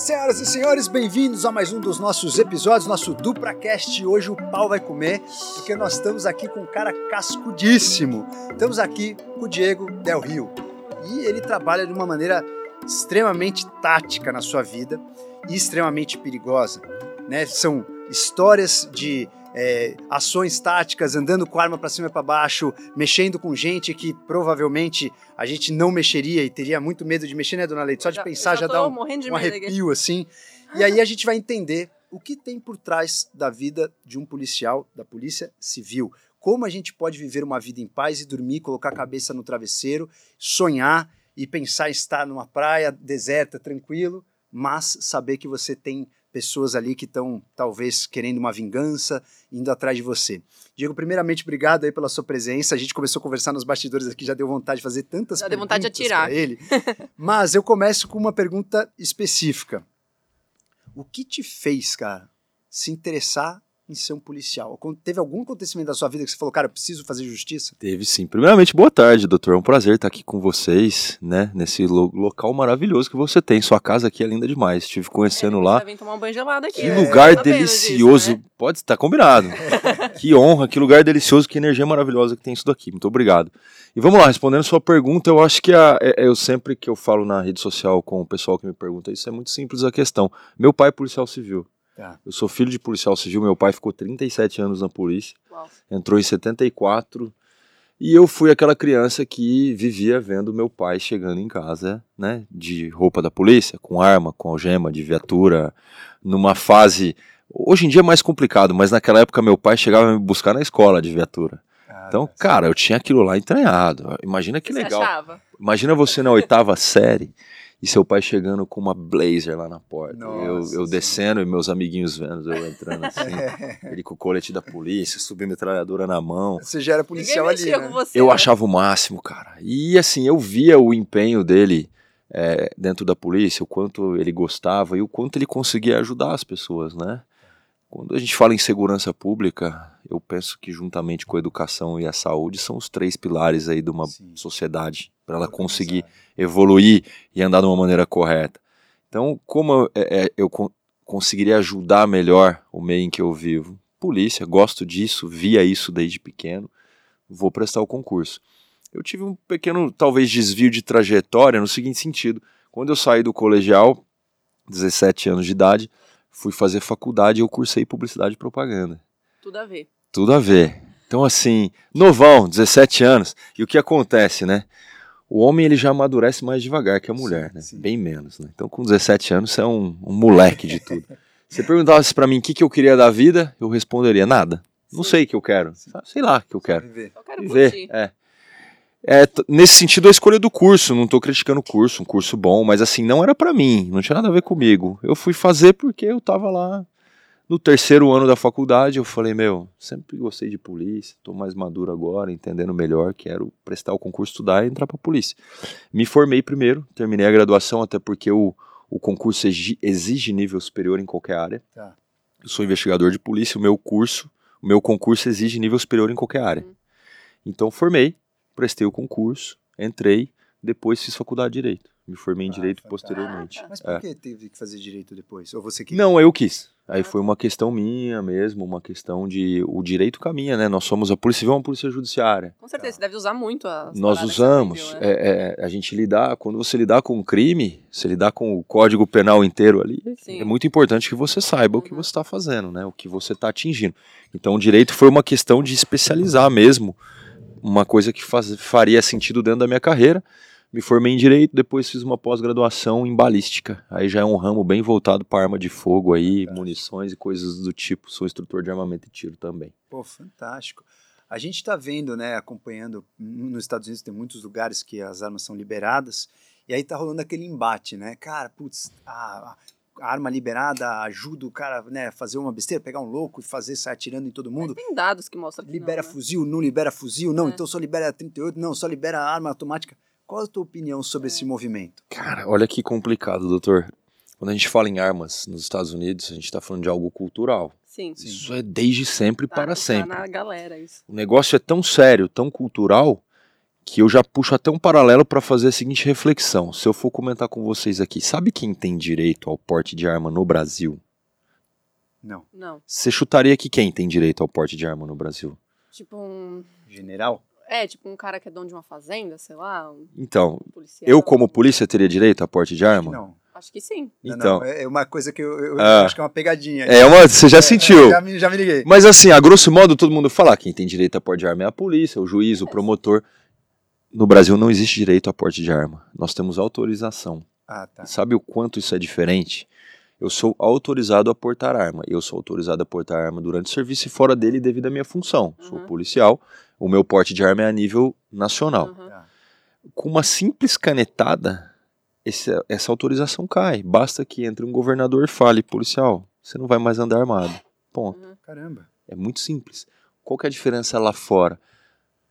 Senhoras e senhores, bem-vindos a mais um dos nossos episódios, nosso DupraCast. Hoje o pau vai comer, porque nós estamos aqui com um cara cascudíssimo. Estamos aqui com o Diego Del Rio. E ele trabalha de uma maneira extremamente tática na sua vida e extremamente perigosa. Né? São histórias de é, ações táticas, andando com a arma para cima e para baixo, mexendo com gente que provavelmente a gente não mexeria e teria muito medo de mexer, né, dona Leite? Só de Já- pensar já já, dá um, um arrepio assim. E aí a gente vai entender o que tem por trás da vida de um policial, da polícia civil. Como a gente pode viver uma vida em paz e dormir, colocar a cabeça no travesseiro, sonhar e pensar em estar numa praia deserta, tranquilo, mas saber que você tem pessoas ali que estão talvez querendo uma vingança, indo atrás de você. Diego, primeiramente, obrigado aí pela sua presença. A gente começou a conversar nos bastidores aqui, já deu vontade de fazer tantas Já deu vontade de perguntas atirar. ele. Mas eu começo com uma pergunta específica. O que te fez, cara, se interessar em ser um policial? Teve algum acontecimento da sua vida que você falou, cara, eu preciso fazer justiça? Teve sim. Primeiramente, boa tarde, doutor. É um prazer estar aqui com vocês, né? Nesse lo- local maravilhoso que você tem. Sua casa aqui é linda demais. Estive conhecendo Ele lá. Vai vir tomar um banho gelado aqui. Que né? lugar delicioso. disso, né? Pode estar combinado. que honra, que lugar delicioso, que energia maravilhosa que tem isso daqui. Muito obrigado. E vamos lá, respondendo sua pergunta, eu acho que a, é- é- eu sempre que eu falo na rede social com o pessoal que me pergunta isso, é muito simples a questão. Meu pai é policial civil. Tá. Eu sou filho de policial civil, meu pai ficou 37 anos na polícia Uau. entrou em 74 e eu fui aquela criança que vivia vendo meu pai chegando em casa, né, de roupa da polícia, com arma, com algema de viatura, numa fase hoje em dia é mais complicado, mas naquela época meu pai chegava a me buscar na escola de viatura. Então, cara, eu tinha aquilo lá entranhado. Imagina que que legal. Você achava? Imagina você na oitava série e seu pai chegando com uma blazer lá na porta. Nossa eu, eu descendo e meus amiguinhos vendo eu entrando assim. ele com o colete da polícia, submetralhadora na mão. Você já era policial ali, né? você. Eu né? achava o máximo, cara. E assim, eu via o empenho dele é, dentro da polícia, o quanto ele gostava e o quanto ele conseguia ajudar as pessoas, né? Quando a gente fala em segurança pública, eu penso que juntamente com a educação e a saúde são os três pilares aí de uma Sim. sociedade para ela conseguir evoluir e andar de uma maneira correta. Então, como eu, é, é, eu con- conseguiria ajudar melhor o meio em que eu vivo? Polícia, gosto disso, via isso desde pequeno, vou prestar o concurso. Eu tive um pequeno, talvez, desvio de trajetória no seguinte sentido. Quando eu saí do colegial, 17 anos de idade, fui fazer faculdade e eu cursei publicidade e propaganda Tudo a ver. tudo a ver. Então, assim, novão, 17 anos. E o que acontece, né? O homem ele já amadurece mais devagar que a mulher, Sim, né? sim. Bem menos, né? Então, com 17 anos, você é um, um moleque de tudo. Você perguntasse pra mim o que, que eu queria da vida, eu responderia nada. Não sei o que eu quero. Sei lá o que eu quero. Viver. Eu quero Viver. curtir. É. É, nesse sentido, a escolha do curso. Não tô criticando o curso, um curso bom, mas assim, não era pra mim, não tinha nada a ver comigo. Eu fui fazer porque eu tava lá no terceiro ano da faculdade. Eu falei, meu, sempre gostei de polícia, tô mais maduro agora, entendendo melhor, quero prestar o concurso, estudar e entrar pra polícia. Me formei primeiro, terminei a graduação, até porque o, o concurso exi- exige nível superior em qualquer área. Tá. Eu sou investigador de polícia, o meu curso, o meu concurso exige nível superior em qualquer área. Uhum. Então formei, prestei o concurso, entrei, depois fiz faculdade de direito. Me formei em Ah, direito fantástico. posteriormente. Mas É. por que teve que fazer direito depois? Ou você queria? Não, eu quis. Aí Ah, foi tá. uma questão minha mesmo, uma questão de o direito caminha, né? Nós somos a polícia civil, é uma polícia judiciária. Com certeza, você deve usar muito as Nós usamos. você aprendeu, né? é, é, a gente lidar, quando você lidar com um crime, você lidar com o código penal inteiro ali, Sim. é muito importante que você saiba o que Uhum. você está fazendo, né? O que você está atingindo. Então, o direito foi uma questão de especializar mesmo, uma coisa que faz- faria sentido dentro da minha carreira. Me formei em direito, depois fiz uma pós-graduação em balística. Aí já é um ramo bem voltado para arma de fogo aí, munições e coisas do tipo. Sou instrutor de armamento e tiro também. Pô, fantástico. A gente está vendo, né, acompanhando, n- nos Estados Unidos tem muitos lugares que as armas são liberadas, e aí tá rolando aquele embate, né? Cara, putz, a, a arma liberada ajuda o cara, né, a fazer uma besteira, pegar um louco e fazer, sair atirando em todo mundo. Tem dados que mostram que Libera não, né? fuzil, não libera fuzil, não, É. então só libera 38, não, só libera arma automática. Qual a tua opinião sobre É. esse movimento? Cara, olha que complicado, doutor. Quando a gente fala em armas nos Estados Unidos, a gente está falando de algo cultural. Sim. Sim. Isso é desde sempre Tá- para tá sempre. na galera isso. O negócio é tão sério, tão cultural, que eu já puxo até um paralelo para fazer a seguinte reflexão. Se eu for comentar com vocês aqui, sabe quem tem direito ao porte de arma no Brasil? Não. Não. Você chutaria que quem tem direito ao porte de arma no Brasil? Tipo um. General? É, tipo um cara que é dono de uma fazenda, sei lá, um Então, policial. eu como polícia teria direito a porte de arma? Não. Acho que sim. Não, Então, não, é é uma coisa que eu, eu- Ah. acho que é uma pegadinha. é uma, você já sentiu. Já me, já me liguei. Mas assim, a grosso modo, todo mundo fala, quem tem direito a porte de arma é a polícia, o juiz, o promotor. No Brasil não existe direito a porte de arma. Nós temos autorização. Ah, tá. Sabe o quanto isso é diferente? Eu sou autorizado a portar arma. Eu sou autorizado a portar arma durante o serviço e fora dele devido à minha função. Sou Uhum. policial. O meu porte de arma é a nível nacional. Uhum. Com uma simples canetada, esse- essa autorização cai. Basta que entre um governador e fale, policial, você não vai mais andar armado. Ponto. Caramba. É muito simples. Qual que é a diferença lá fora?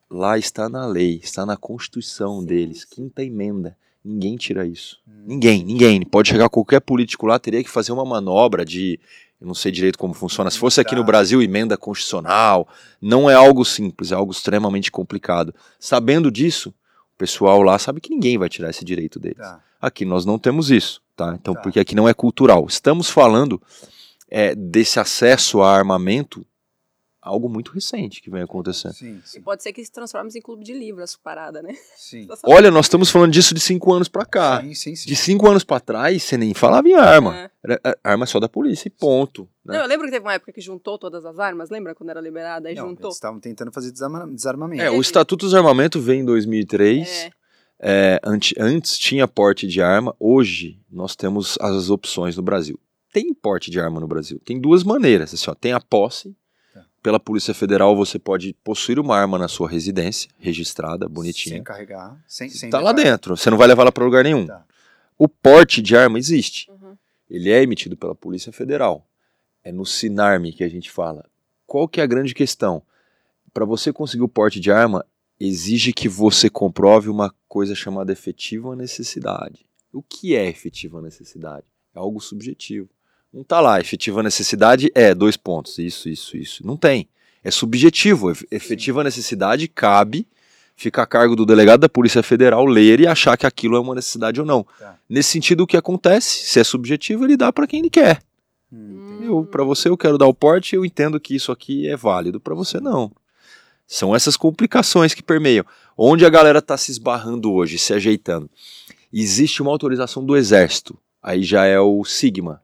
Lá está na lei, está na Constituição Sim, deles, quinta emenda. Ninguém tira isso. Ninguém, ninguém. Pode chegar qualquer político lá, teria que fazer uma manobra de. Eu não sei direito como funciona. Se fosse aqui no. Brasil, emenda constitucional. Não é algo simples, é algo extremamente complicado. Sabendo disso, o pessoal lá sabe que ninguém vai tirar esse direito deles. Tá. Aqui nós não temos isso, tá? Então, Tá. porque aqui não é cultural. Estamos falando é, desse acesso a armamento, algo muito recente que vem acontecendo. Sim, E sim. pode ser que se transforme em clube de livro essa parada, né? Sim. Olha, nós estamos falando disso de cinco anos pra cá. Sim, sim, sim. De cinco anos pra trás, você nem falava em arma. É. Era, a- arma só da polícia e ponto. né? Não, eu lembro que teve uma época que juntou todas as armas, lembra quando era liberada? Aí Não, juntou. eles estavam tentando fazer desarma- desarmamento. É, o Estatuto dos Armamentos vem em 2003. É, É, antes, antes tinha porte de arma, hoje nós temos as opções no Brasil. Tem porte de arma no Brasil. Tem duas maneiras. Assim, ó, tem a posse. Pela Polícia Federal você pode possuir uma arma na sua residência, registrada, bonitinha. Sem carregar. Sem, sem Tá lá dentro. Você não vai levar ela para lugar nenhum. Tá. O porte de arma existe. uhum. Ele é emitido pela Polícia Federal. É no Sinarme que a gente fala. Qual que é a grande questão? Para você conseguir o porte de arma, exige que você comprove uma coisa chamada efetiva necessidade. O que é efetiva necessidade? É algo subjetivo. Não tá lá, efetiva necessidade é dois pontos, isso, isso, isso. Não tem. É subjetivo. Ef- Efetiva necessidade cabe, fica a cargo do delegado da Polícia Federal ler e achar que aquilo é uma necessidade ou não. Tá. Nesse sentido, o que acontece? Se é subjetivo, ele dá para quem ele quer. Hum, para você, eu quero dar o porte, eu entendo que isso aqui é válido. Para você, não. São essas complicações que permeiam. Onde a galera tá se esbarrando hoje, se ajeitando. Existe uma autorização do Exército. Aí já é o Sigma.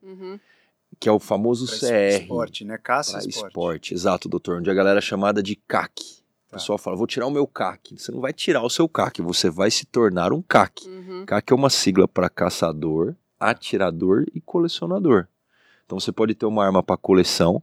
Que é o famoso Pra CR. Esporte, né? Caça esporte. esporte. exato, doutor. Onde a galera é chamada de CAC. O Tá. pessoal fala, vou tirar o meu CAC. Você não vai tirar o seu CAC, você vai se tornar um CAC. Uhum. CAC é uma sigla para caçador, atirador e colecionador. Então você pode ter uma arma para coleção,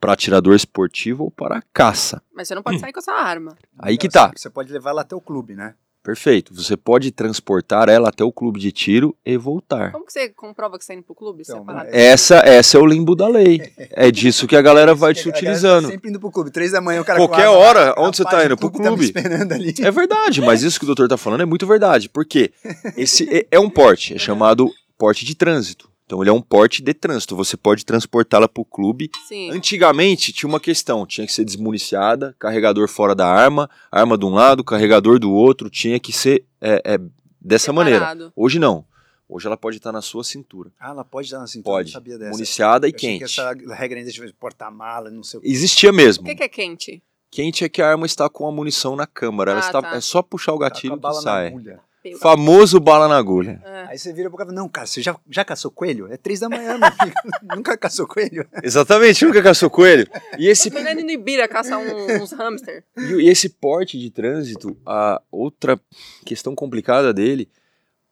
para atirador esportivo ou para caça. Mas você não pode sair com essa arma. Aí que Não, tá. Você, você pode levar ela até o clube, né? Perfeito. Você pode transportar ela até o clube de tiro e voltar. Como que você comprova que você tá indo pro clube? Então, separado? Essa, essa é o limbo da lei. É disso que a galera vai te tá utilizando. Sempre indo pro clube. Três da manhã o cara Qualquer arma, hora, onde você tá o indo? Pro Tá clube. esperando ali. É verdade, mas isso que o doutor tá falando é muito verdade. Por quê? Esse é- é um porte, é chamado porte de trânsito. Então ele é um porte de trânsito. Você pode transportá-la pro clube Sim. Antigamente tinha uma questão, tinha que ser desmuniciada, carregador fora da arma, arma de um lado, carregador do outro, tinha que ser é, é, dessa maneira. Hoje não. Hoje ela pode estar na sua cintura. Ah, ela pode dar na cintura. Pode. Eu não sabia dessa. Municiada e Eu achei quente. que essa regra ainda de porta-mala, não sei o que. Existia O mesmo. que, que é quente? Quente é que a arma está com a munição na câmara. Ela Ah, está, tá. É só puxar o Tá com a gatilho bala que na sai. Pelo- Famoso bala na agulha. É. Aí você vira pro cara e fala, não, cara, você já, já caçou coelho? É três da manhã, meu filho. Nunca caçou coelho? Exatamente, nunca caçou coelho. E esse, Eu tô indo no Ibira caçar um- uns hamster. E e esse porte de trânsito, a outra questão complicada dele,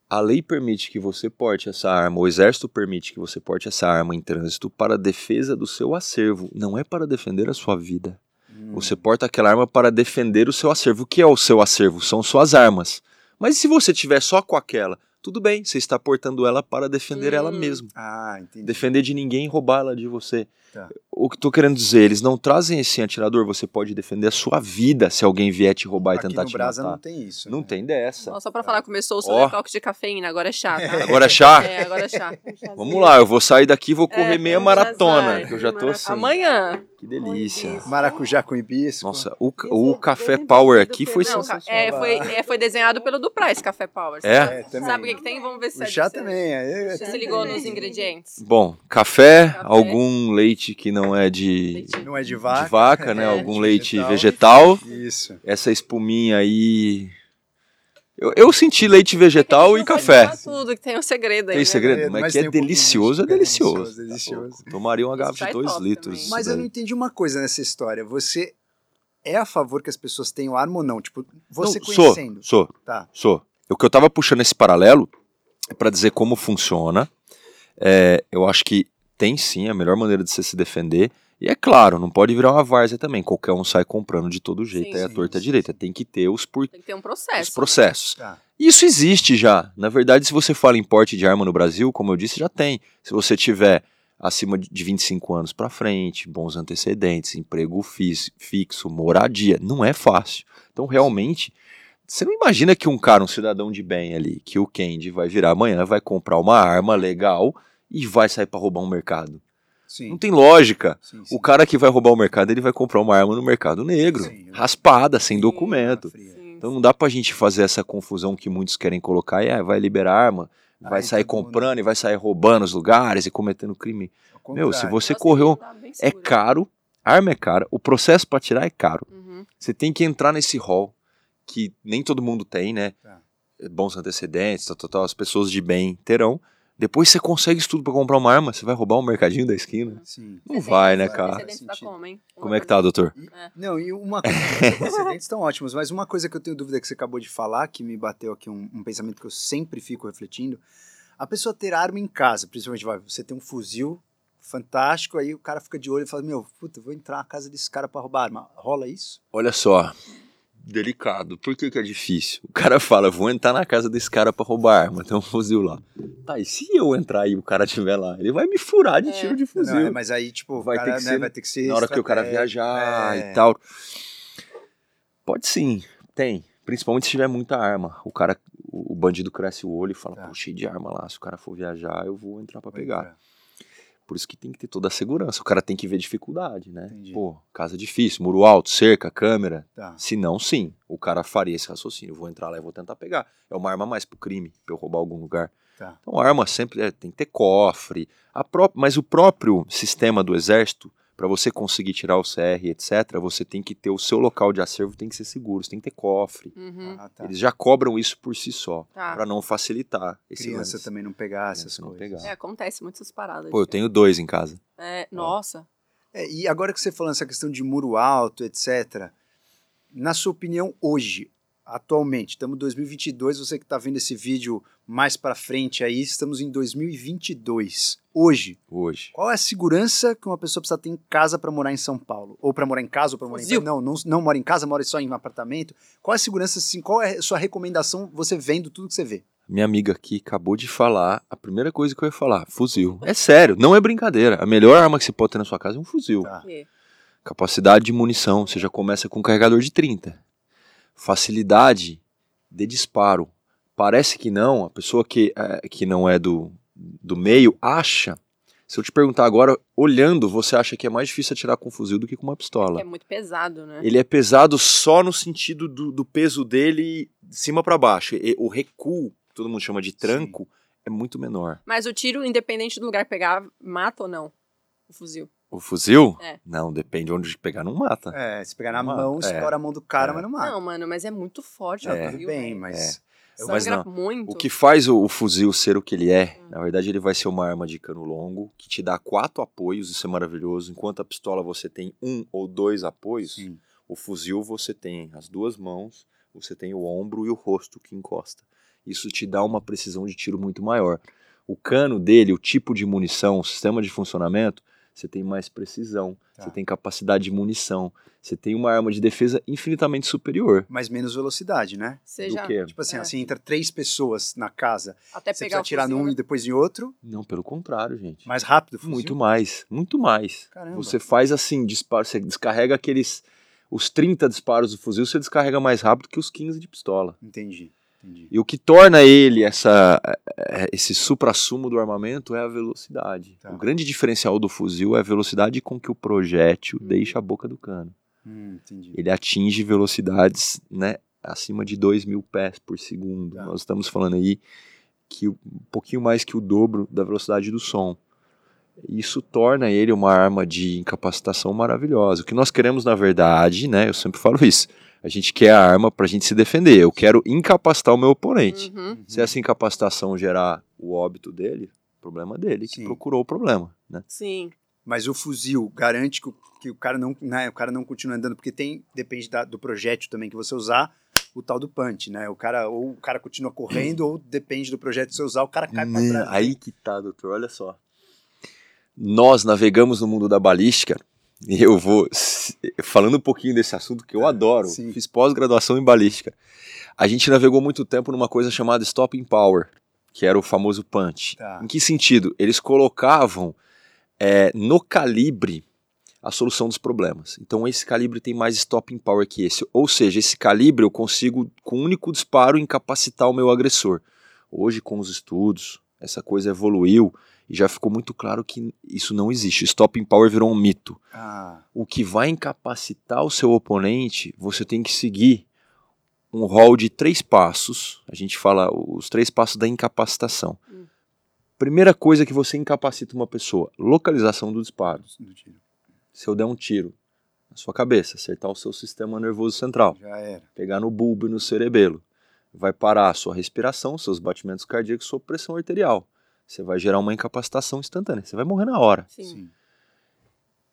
a lei permite que você porte essa arma, o exército permite que você porte essa arma em trânsito para a defesa do seu acervo, não é para defender a sua vida. Hum. Você porta aquela arma para defender o seu acervo. O que é o seu acervo? São suas armas. Mas e se você tiver só com aquela? Tudo bem, você está portando ela para defender ela Hum. mesmo. Ah, entendi. Defender de ninguém e roubá-la de você. Tá. o que tô querendo dizer, eles não trazem esse atirador, você pode defender a sua vida se alguém vier te roubar Aqui e tentar no te Brasa matar. não tem isso. Não né? tem dessa. Ó, só pra falar, começou o seu detox de cafeína, agora é chá, tá? Agora é chá? É, agora é chá. Vamos lá, eu vou sair daqui e vou correr É, meia maratona, que eu já tô assim. Amanhã. Que delícia. Maracujá com hibisco. Nossa, o, o café power aqui foi Não, ca- sensacional. é, foi, é, foi desenhado pelo Dupra, esse Café Power. É? É, também. Sabe o que, que tem? Vamos ver se O é chá também. Você se ligou nos ingredientes? Bom, café, Café. algum leite que não é de. Não é de de vaca. vaca, né? É, algum leite vegetal. vegetal. Isso. Essa espuminha aí. Eu, eu senti leite vegetal e café. tudo, que tem um segredo aí. Tem né? segredo? Mas Mas que é um delicioso, é de- é delicioso. delicioso, delicioso. Tá. Tomaria uma garrafa de é 2 top litros. também. Mas eu não entendi uma coisa nessa história. Você é a favor que as pessoas tenham arma ou não? Tipo, você Não, conhecendo. Sou, sou. Tá. Sou. O que eu tava puxando esse paralelo é para dizer como funciona. É, eu acho que tem sim a melhor maneira de você se defender. E é claro, não pode virar uma várzea também. Qualquer um sai comprando de todo jeito. Sim, aí a sim, torta é sim, direita. Tem que ter os, por... Tem que ter um processo. os processos. Tá. Isso existe já. Na verdade, se você fala em porte de arma no Brasil, como eu disse, já tem. Se você tiver acima de 25 anos para frente, bons antecedentes, emprego fixo, moradia, não é fácil. Então, realmente, você não imagina que um cara, um cidadão de bem ali, que o Kendi vai virar amanhã, vai comprar uma arma legal e vai sair para roubar um mercado. Sim. Não tem lógica. sim, sim. O cara que vai roubar o mercado, ele vai comprar uma arma no mercado negro, Sim. raspada, sem documento. Então não dá pra gente fazer essa confusão que muitos querem colocar e é, vai liberar arma, vai Aí sair comprando e vai sair roubando os lugares e cometendo crime. Meu, se você Nossa, correu, é caro, arma é cara, o processo pra tirar é caro. Uhum. Você tem que entrar nesse hall que nem todo mundo tem, né? Tá. Bons antecedentes, tal, tal, tal, as pessoas de bem terão. Depois você consegue isso tudo pra comprar uma arma, você vai roubar um mercadinho da esquina? Sim. Não vai, né, cara? Como, hein? Como é que tá, doutor? É. Não, e uma coisa, os antecedentes estão ótimos, mas uma coisa que eu tenho dúvida que você acabou de falar, que me bateu aqui um, um pensamento que eu sempre fico refletindo, a pessoa ter arma em casa, principalmente, vai, você tem um fuzil fantástico, aí o cara fica de olho e fala, meu, puta, vou entrar na casa desse cara pra roubar arma. Rola isso? Olha só, delicado. Por que, que é difícil? O cara fala, vou entrar na casa desse cara pra roubar arma, tem um fuzil lá. Tá, e se eu entrar e o cara estiver lá? Ele vai me furar de É. tiro de Não, fuzil. é, mas aí, tipo, Vai cara, ter que né, ser vai ter que ser na hora que o cara viajar é. e tal. Pode sim, tem. Principalmente se tiver muita arma. O cara, o bandido cresce o olho e fala, Tá. pô, cheio de arma lá. Se o cara for viajar, eu vou entrar pra Vai pegar. entrar. Por isso que tem que ter toda a segurança. O cara tem que ver dificuldade, né? Entendi. Pô, casa difícil, muro alto, cerca, câmera. Tá. Se não, sim. O cara faria esse raciocínio. Vou entrar lá e vou tentar pegar. É uma arma mais pro crime, pra eu roubar algum lugar. Tá. Então, a arma sempre é, tem que ter cofre. A pró mas o próprio sistema do exército, para você conseguir tirar o CR, etc., você tem que ter o seu local de acervo, tem que ser seguro, você tem que ter cofre. Uhum. Ah, tá. Eles já cobram isso por si só, Tá. para não facilitar esse Criança lance. também não pegar Criança essas não coisas. pegar. É, acontece muito essas paradas. Pô, eu tenho dois em casa. É, nossa. É, e agora que você falando essa questão de muro alto, etc., na sua opinião, hoje, atualmente, estamos em 2022, você que está vendo esse vídeo mais para frente aí, estamos em 2022. Hoje, Hoje. qual é a segurança que uma pessoa precisa ter em casa para morar em São Paulo? Ou para morar em casa, ou para morar em Fuzil. Não, não, não mora em casa, mora só em um apartamento. Qual é a segurança, assim, qual é a sua recomendação você vendo tudo que você vê? Minha amiga aqui acabou de falar, a primeira coisa que eu ia falar, fuzil. É sério, não é brincadeira. A melhor arma que você pode ter na sua casa é um fuzil. Tá. Capacidade de munição, você já começa com um carregador de 30. Facilidade de disparo. Parece que não, a pessoa que, é, que não é do, do meio acha. Se eu te perguntar agora, olhando, você acha que é mais difícil atirar com um fuzil do que com uma pistola. É muito pesado, né? Ele é pesado só no sentido do, do peso dele de cima para baixo. E o recuo, que todo mundo chama de tranco, é muito menor. Mas o tiro, independente do lugar pegar, mata ou não? O fuzil. O fuzil? É. Não, depende de onde pegar, não mata. É, se pegar na Não mata. mão, É. estoura a mão do cara, É. mas não mata. Não, mano, mas é muito forte. É. o Tudo bem, mas... É, mas não. muito. O que faz o, o fuzil ser o que ele é, Hum. na verdade, ele vai ser uma arma de cano longo que te dá quatro apoios, isso é maravilhoso. Enquanto a pistola você tem um ou dois apoios, Sim. o fuzil você tem as duas mãos, você tem o ombro e o rosto que encosta. Isso te dá uma precisão de tiro muito maior. O cano dele, o tipo de munição, o sistema de funcionamento, você tem mais precisão, Tá. você tem capacidade de munição, você tem uma arma de defesa infinitamente superior. Mas menos velocidade, né? Seja Do que? Tipo assim, É. assim, entra três pessoas na casa, até você pegar precisa atirar num né? e depois em outro, Não, pelo contrário, gente. mais rápido. o fuzil. Muito mais, muito mais. Caramba. Você faz assim, disparo, você descarrega aqueles os 30 disparos do fuzil, você descarrega mais rápido que os 15 de pistola. Entendi, entendi. E o que torna ele essa, eh, esse supra-sumo do armamento é a velocidade. Tá. O grande diferencial do fuzil é a velocidade com que o projétil deixa a boca do cano. Hum, entendi. Ele atinge velocidades né, acima de 2 mil pés por segundo. Tá. Nós estamos falando aí que um pouquinho mais que o dobro da velocidade do som. Isso torna ele uma arma de incapacitação maravilhosa. O que nós queremos, na verdade, né? Eu sempre falo isso. A gente quer a arma para a gente se defender. Eu quero incapacitar o meu oponente. Uhum. Se essa incapacitação gerar o óbito dele, problema dele, que Sim. procurou o problema, né? Sim. Mas o fuzil garante que, o- que o cara não, né, o cara não continue andando, porque tem, depende da- do projétil também que você usar, o tal do punch, né? O cara, ou o cara continua correndo, ou depende do projétil que você usar, o cara cai pra Né, trás. Aí que tá, doutor, olha só. Nós navegamos no mundo da balística, eu vou falando um pouquinho desse assunto que eu É, adoro. sim. Fiz pós-graduação em balística. A gente navegou muito tempo numa coisa chamada stopping power, que era o famoso punch. Tá. Em que sentido? Eles colocavam é, no calibre a solução dos problemas. Então esse calibre tem mais stopping power que esse. Ou seja, esse calibre eu consigo, com um único disparo, incapacitar o meu agressor. Hoje, com os estudos, essa coisa evoluiu e já ficou muito claro que isso não existe. Stopping power virou um mito. Ah, O que vai incapacitar o seu oponente, você tem que seguir um rol de três passos. A gente fala os três passos da incapacitação. Hum. Primeira coisa que você incapacita uma pessoa: localização do disparo. do tiro. Se eu der um tiro na sua cabeça, acertar o seu sistema nervoso central, Já era. pegar no bulbo e no cerebelo, vai parar a sua respiração, seus batimentos cardíacos, sua pressão arterial. Você vai gerar uma incapacitação instantânea. Você vai morrer na hora. Sim. Sim.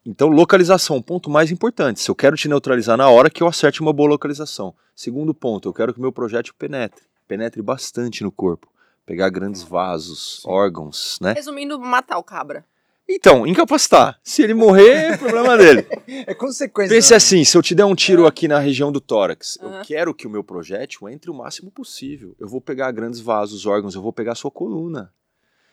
Então, localização, o ponto mais importante. Se eu quero te neutralizar na hora que eu acerte uma boa localização. Segundo ponto, eu quero que o meu projétil penetre. Penetre bastante no corpo. Pegar grandes vasos, Sim. órgãos, né? Resumindo, matar o cabra. Então, incapacitar. Se ele morrer, é problema dele. É consequência. Pense né? assim, se eu te der um tiro aqui na região do tórax, eu Aham. quero que o meu projétil entre o máximo possível. Eu vou pegar grandes vasos, órgãos, eu vou pegar a sua coluna.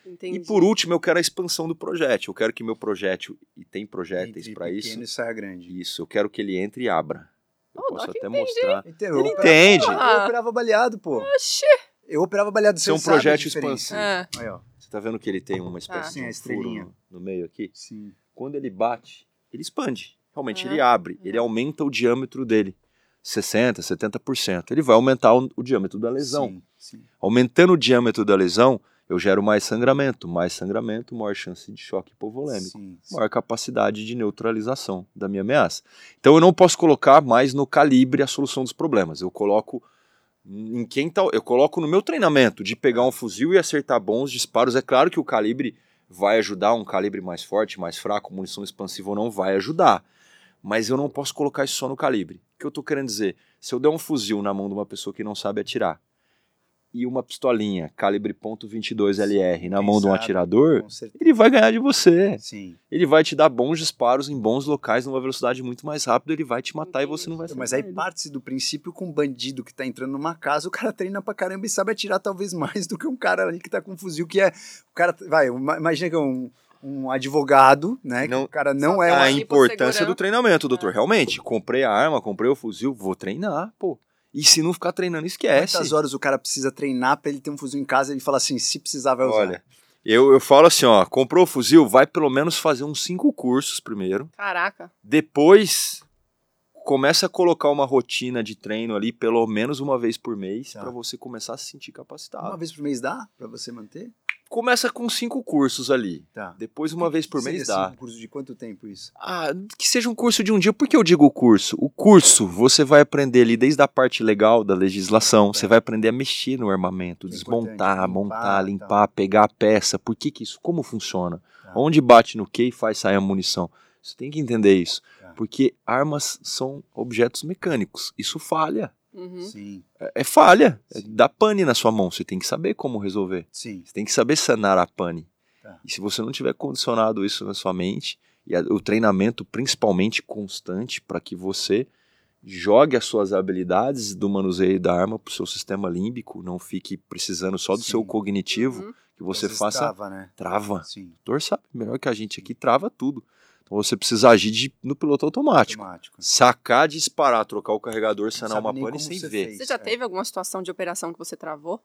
Entendi. E por último, eu quero a expansão do projétil. Eu quero que meu projétil, e tem projéteis para isso, pequeno e saia grande. isso, eu quero que ele entre e abra. Eu Oh, posso até entende. mostrar. Então, Ele entende. Eu operava baleado, pô. Oxi. Eu operava baleado. Isso é um projétil expansivo. É. Aí, ó. Você tá vendo que ele tem uma espécie Ah. Sim, de a um estrelinha. furo no, meio aqui? Sim. Quando ele bate, ele expande. Realmente ele abre, ele aumenta o diâmetro dele. 60%, 70%. Ele vai aumentar o, o diâmetro da lesão. Sim, sim. Aumentando o diâmetro da lesão, eu gero mais sangramento. Mais sangramento, maior chance de choque hipovolêmico. Sim, sim. Maior capacidade de neutralização da minha ameaça. Então eu não posso colocar mais no calibre a solução dos problemas. Eu coloco em quem tá, eu coloco no meu treinamento de pegar um fuzil e acertar bons disparos. É claro que o calibre vai ajudar, um calibre mais forte, mais fraco, munição expansiva ou não vai ajudar. Mas eu não posso colocar isso só no calibre. O que eu tô querendo dizer? Se eu der um fuzil na mão de uma pessoa que não sabe atirar e uma pistolinha calibre .22 LR na mão de um Exato. atirador, ele vai ganhar de você. Sim. Ele vai te dar bons disparos em bons locais, numa velocidade muito mais rápida, ele vai te matar e você não vai Mas aí parte-se do princípio com um bandido que tá entrando numa casa, o cara treina pra caramba e sabe atirar talvez mais do que um cara ali que tá com um fuzil, que é. O cara. Vai, imagina que é um, um advogado, né? Que Não- o cara não é uma. A importância do treinamento, doutor. Realmente, comprei a arma, comprei o fuzil, vou treinar, pô. E se não ficar treinando, esquece. Quantas horas o cara precisa treinar pra ele ter um fuzil em casa e ele fala assim, se precisar vai usar. Olha, eu, eu falo assim, ó, comprou o fuzil, vai pelo menos fazer uns cinco cursos primeiro. Caraca. Depois começa a colocar uma rotina de treino ali, pelo menos uma vez por mês, Tá. pra você começar a se sentir capacitado. Uma vez por mês dá pra você manter? Começa com cinco cursos ali. Tá. Depois, uma vez por mês, dá. um curso de quanto tempo isso? Ah, que seja um curso de um dia. Por que eu digo curso? O curso, você vai aprender ali desde a parte legal da legislação, você vai aprender a mexer no armamento, É desmontar, limpar, montar, tá. limpar, pegar a peça. Por que, que isso? Como funciona? Tá. Onde bate no que e faz sair a munição? Você tem que entender isso. Porque armas são objetos mecânicos. Isso falha. Uhum. Sim, É, é falha. É, Sim. dá pane na sua mão. Você tem que saber como resolver. sim. Você tem que saber sanar a pane. Tá. E se você não tiver condicionado isso na sua mente e a- o treinamento principalmente constante para que você jogue as suas habilidades do manuseio da arma para o seu sistema límbico, não fique precisando só do Sim. seu cognitivo, Uhum. que você faça trava, né? trava. Sim, O doutor sabe melhor que a gente aqui, trava tudo. Então você precisa agir de- no piloto automático. automático. Sacar, disparar, trocar o carregador, sanar uma pane sem você ver. fez. Você já É. teve alguma situação de operação que você travou?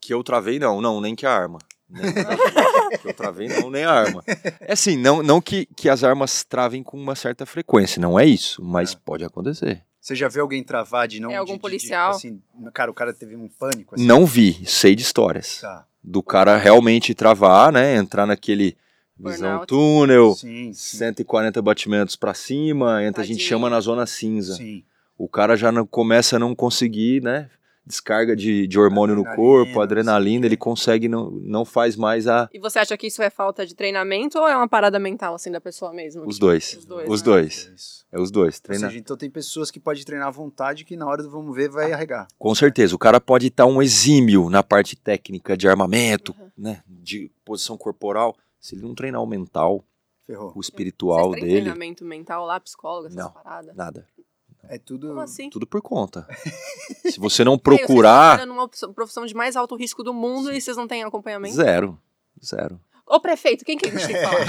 Que eu travei, não, não, nem que a arma. Nem que eu travei, não, nem a arma. É assim, não, não que, que as armas travem com uma certa frequência, não é isso, mas É. pode acontecer. Você já viu alguém travar de não. É, algum de- de- de, policial? assim, cara, o cara teve um pânico. Assim. Não vi, sei de histórias. Tá. Do cara realmente travar, né? Entrar naquele visão Burnout. túnel, Sim, sim. 140 batimentos pra cima, entra, a gente chama na zona cinza. sim. O cara já não, começa a não conseguir, né? Descarga de, de hormônio no Adrenalina, corpo, adrenalina, ele consegue, não, não faz mais a. E você acha que isso é falta de treinamento ou é uma parada mental, assim, da pessoa mesmo? Os dois. Os dois, Os né? dois. Isso. É os dois. Ou Treina. seja, então tem pessoas que podem treinar à vontade que na hora do vamos ver vai arregar. Com certeza, o cara pode estar um exímio na parte técnica de armamento, Uhum. né? De posição corporal. Se ele não treinar o mental, Ferrou. o espiritual Vocês dele, treinamento mental lá, psicólogo, essas Não. paradas? nada. É tudo. Como assim? Tudo por conta. Se você não vocês procurar, trabalham numa opção- profissão de mais alto risco do mundo e vocês não têm acompanhamento? zero. Zero. Ô, prefeito, quem que a gente tem que falar?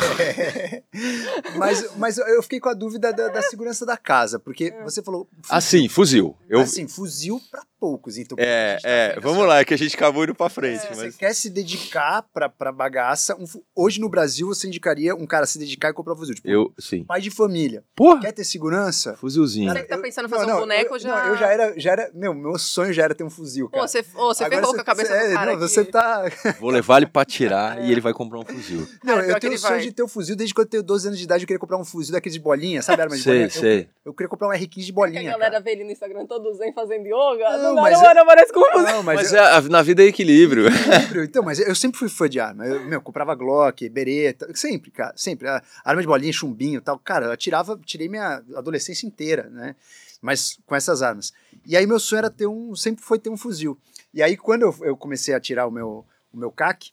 mas, mas eu fiquei com a dúvida da, da segurança da casa, porque É. você falou. fuzil. Assim, fuzil. Eu, Assim, fuzil pra poucos. Então, é, tá é, vamos lá, é que a gente acabou indo pra frente. Se você mas... quer se dedicar pra, pra bagaça, um hoje no Brasil você indicaria um cara se dedicar e comprar um fuzil. Tipo, Eu, sim. pai de família. Porra, Quer ter segurança? fuzilzinho. Você que tá pensando em fazer não, um boneco eu, já. Não, eu já era, já era. Meu, meu sonho já era ter um fuzil, Pô, cara. você, ô, você Agora ferrou com a cabeça é, do cara. Não, você que- tá. Vou levar ele pra tirar e ele vai comprar um fuzil. Não, Cara, pior eu tenho o sonho vai. de ter um fuzil desde quando eu tenho 12 anos de idade. Eu queria comprar um fuzil daqueles de bolinha, sabe? Arma de Sei, bolinha? Eu- sei. Eu, queria comprar um R15 de que bolinha. a galera cara. vê ele no Instagram todo zen fazendo yoga. Não, Não, mas mas eu- agora parece com um Não, mas, Mas eu, é, na vida é equilíbrio. sempre- então, mas eu sempre fui fã de arma. Eu, meu, comprava Glock, Beretta, sempre, cara, sempre. Arma de bolinha, chumbinho e tal. Cara, eu atirava, tirei minha adolescência inteira, né? Mas com essas armas. E aí meu sonho era ter um, sempre foi ter um fuzil. E aí quando eu, eu comecei a tirar o meu, o meu CAC,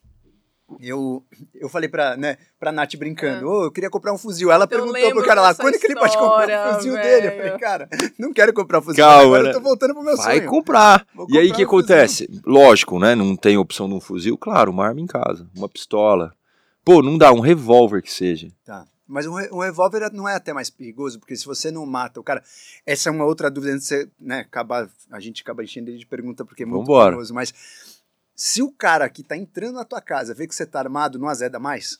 eu, eu falei pra, né, pra Nath brincando, ô, eu queria comprar um fuzil. Ela Eu perguntou pro cara lá, quando que ele pode comprar o história, fuzil dele? Eu falei, cara, não quero comprar o fuzil. Calma, agora né? eu tô voltando pro meu Vai sonho. comprar. Vou E aí o comprar que um fuzil. acontece? Lógico, né? Não tem opção de um fuzil. Claro, uma arma em casa, uma pistola. Pô, não dá, um revólver que seja. Tá. Mas um, re- um revólver não é até mais perigoso, porque se você não mata o cara. Essa é uma outra dúvida antes de você, né, acabar. A gente acaba enchendo ele de pergunta porque é muito Vambora. perigoso. Mas se o cara que tá entrando na tua casa vê que você tá armado, não azeda mais?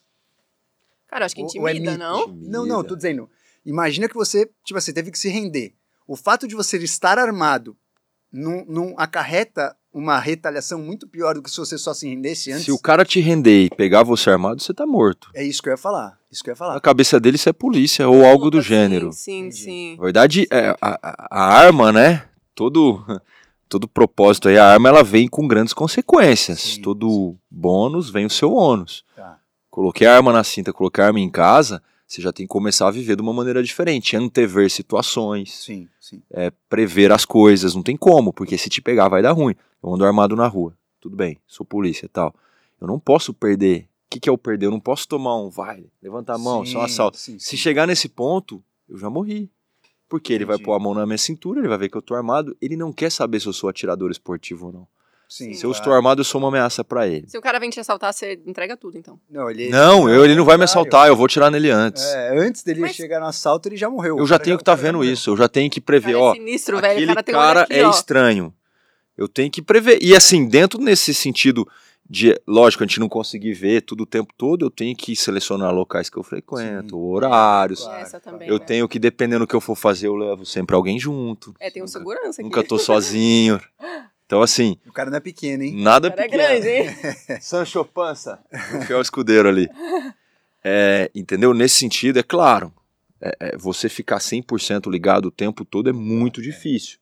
Cara, acho que Ou- ou é intimida, mito? não? Não, não, tô dizendo. Imagina que você, tipo assim, teve que se render. O fato de você estar armado não, não acarreta uma retaliação muito pior do que se você só se rendesse antes? Se o cara te render e pegar você armado, você tá morto. É isso que eu ia falar. Isso que eu ia Na falar. cabeça dele isso é polícia ou algo do Puta, gênero. Sim, Entendi. sim, sim. Na verdade, é, a, a- a arma, né? Todo, todo propósito aí, a arma ela vem com grandes consequências. Sim, todo bônus vem o seu ônus. Tá. Coloquei a arma na cinta, coloquei a arma em casa, você já tem que começar a viver de uma maneira diferente, antever situações, Sim, sim. é, prever as coisas, não tem como, porque se te pegar vai dar ruim. Eu ando armado na rua, tudo bem, sou polícia e tal. Eu não posso perder. O que, que é o perder? Eu não posso tomar um, vai, levanta a mão, só um Sim, assalto. sim, Se sim. chegar nesse ponto, eu já morri. Porque ele vai pôr a mão na minha cintura, ele vai ver que eu tô armado, ele não quer saber se eu sou atirador esportivo ou não. Sim, Se eu claro. estou armado, eu sou uma ameaça pra ele. Se o cara vem te assaltar, você entrega tudo, então. Não, ele, Não, eu, ele não vai me assaltar, eu vou tirar nele antes. É, antes dele Mas- chegar no assalto, ele já morreu. Eu já tenho que estar já vendo morreu. isso, eu já tenho que prever, Cara, ó. é sinistro, velho. O Aquele cara tem cara aqui, é ó. estranho. Eu tenho que prever. E assim, dentro nesse sentido de, lógico, a gente não conseguir ver tudo o tempo todo, eu tenho que selecionar locais que eu frequento, Sim. horários. Claro, também. Eu velho. tenho que, dependendo do que eu for fazer, eu levo sempre alguém junto. É, tem um Nunca- segurança aqui. Nunca tô sozinho. Então, assim, O cara não é pequeno, hein? nada O cara é pequeno. grande, hein? Sancho Pança. O fiel escudeiro ali. É, entendeu? Nesse sentido, é claro, é, é, você ficar 100% ligado o tempo todo é muito difícil.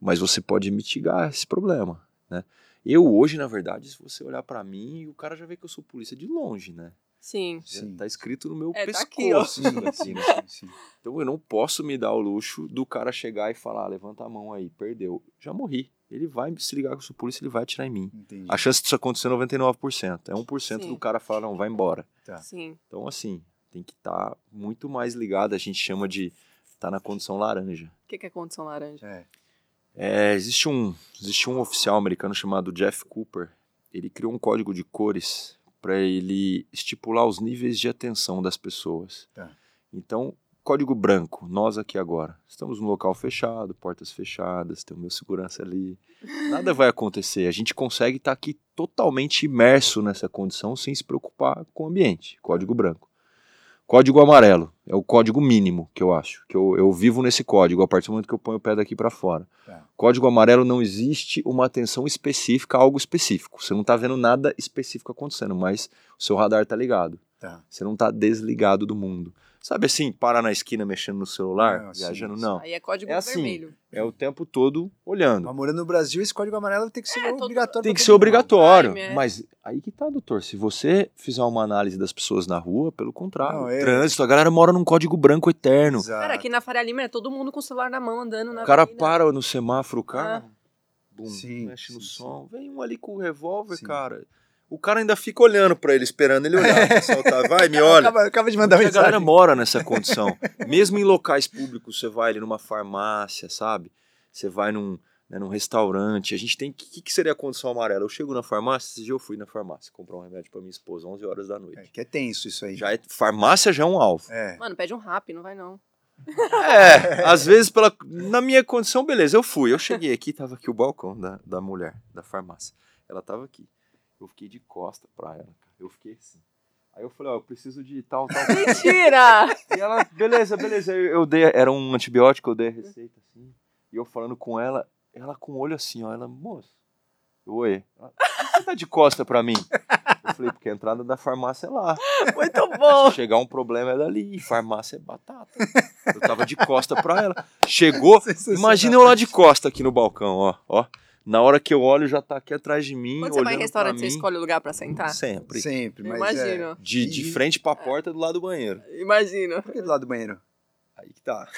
Mas você pode mitigar esse problema, né? Eu hoje, na verdade, se você olhar pra mim, o cara já vê que eu sou polícia de longe, né? Sim. Sim. Tá escrito no meu É, tá aqui, pescoço. isso daqui, Sim, sim, sim. Então eu não posso me dar o luxo do cara chegar e falar, "Ah, levanta a mão aí, perdeu. Já morri. Ele vai se ligar que eu sou polícia, ele vai atirar em mim. Entendi. A chance disso acontecer é 99%. É 1% Sim. do cara falar, não, vai embora. Tá. Sim. Então, assim, tem que estar muito mais ligado. A gente chama de estar tá na condição laranja. O que, que é condição laranja? É. É, existe, um, existe um oficial americano chamado Jeff Cooper. Ele criou um código de cores para ele estipular os níveis de atenção das pessoas. Tá. Então, código branco, nós aqui agora. Estamos num local fechado, portas fechadas, tem o meu segurança ali. Nada vai acontecer. A gente consegue estar tá aqui totalmente imerso nessa condição sem se preocupar com o ambiente. Código branco. Código amarelo é o código mínimo que eu acho, que eu, eu vivo nesse código a partir do momento que eu ponho o pé daqui para fora. Tá. Código amarelo não existe uma atenção específica a algo específico. Você não está vendo nada específico acontecendo, mas o seu radar está ligado. Tá. Você não está desligado do mundo. Sabe assim, parar na esquina mexendo no celular, Não, sim, viajando? sim. Não. Aí é código É assim. vermelho. É o tempo todo olhando. Mas morando no Brasil, esse código amarelo tem que ser É, obrigatório. Tem que ser mundo. obrigatório. Time, é. Mas aí que tá, doutor. Se você fizer uma análise das pessoas na rua, pelo contrário, Não, é- trânsito, a galera mora num código branco eterno. Exato. Cara, aqui na Faria Lima é todo mundo com o celular na mão andando na O cara avenida. para no semáforo, o carro, bum, Sim, mexe no sim, som. Vem um ali com o revólver, Sim. cara. O cara ainda fica olhando pra ele, esperando ele olhar pra assaltar. Vai, me olha. Acaba, acaba de mandar Porque a galera mensagem. mora nessa condição. Mesmo em locais públicos, você vai ali numa farmácia, sabe? Você vai num, né, num restaurante. A gente tem. O que, que seria a condição amarela? Eu chego na farmácia, esse dia eu fui na farmácia comprar um remédio pra minha esposa, 11 horas da noite. É, que é tenso isso aí. Já é, farmácia já é um alvo. É. Mano, pede um rap, não vai não. É, às vezes, pela, na minha condição, beleza, eu fui. Eu cheguei aqui, tava aqui o balcão da, da mulher, da farmácia. Ela tava aqui. Eu fiquei de costa pra ela, cara. Eu fiquei assim. Aí eu falei, ó, eu preciso de tal, tal. Mentira! E ela, beleza, beleza. Eu, eu dei, era um antibiótico, eu dei a receita assim. E eu falando com ela, ela com o olho assim, ó. Ela, moço, eu, oi. Ela, "Por que você tá de costa pra mim? Eu falei, porque a entrada da farmácia é lá. Muito bom! Se chegar um problema é dali. Farmácia é batata. Eu tava de costa pra ela. Chegou, imagina eu lá de costa aqui no balcão, ó. ó. Na hora que eu olho, já tá aqui atrás de mim. Quando você vai em restaurante, você escolhe o lugar pra sentar? Sempre. Sempre, mas é... Imagino. De, de E- frente pra porta do lado do banheiro. Imagino. Por que do lado do banheiro? Aí que tá.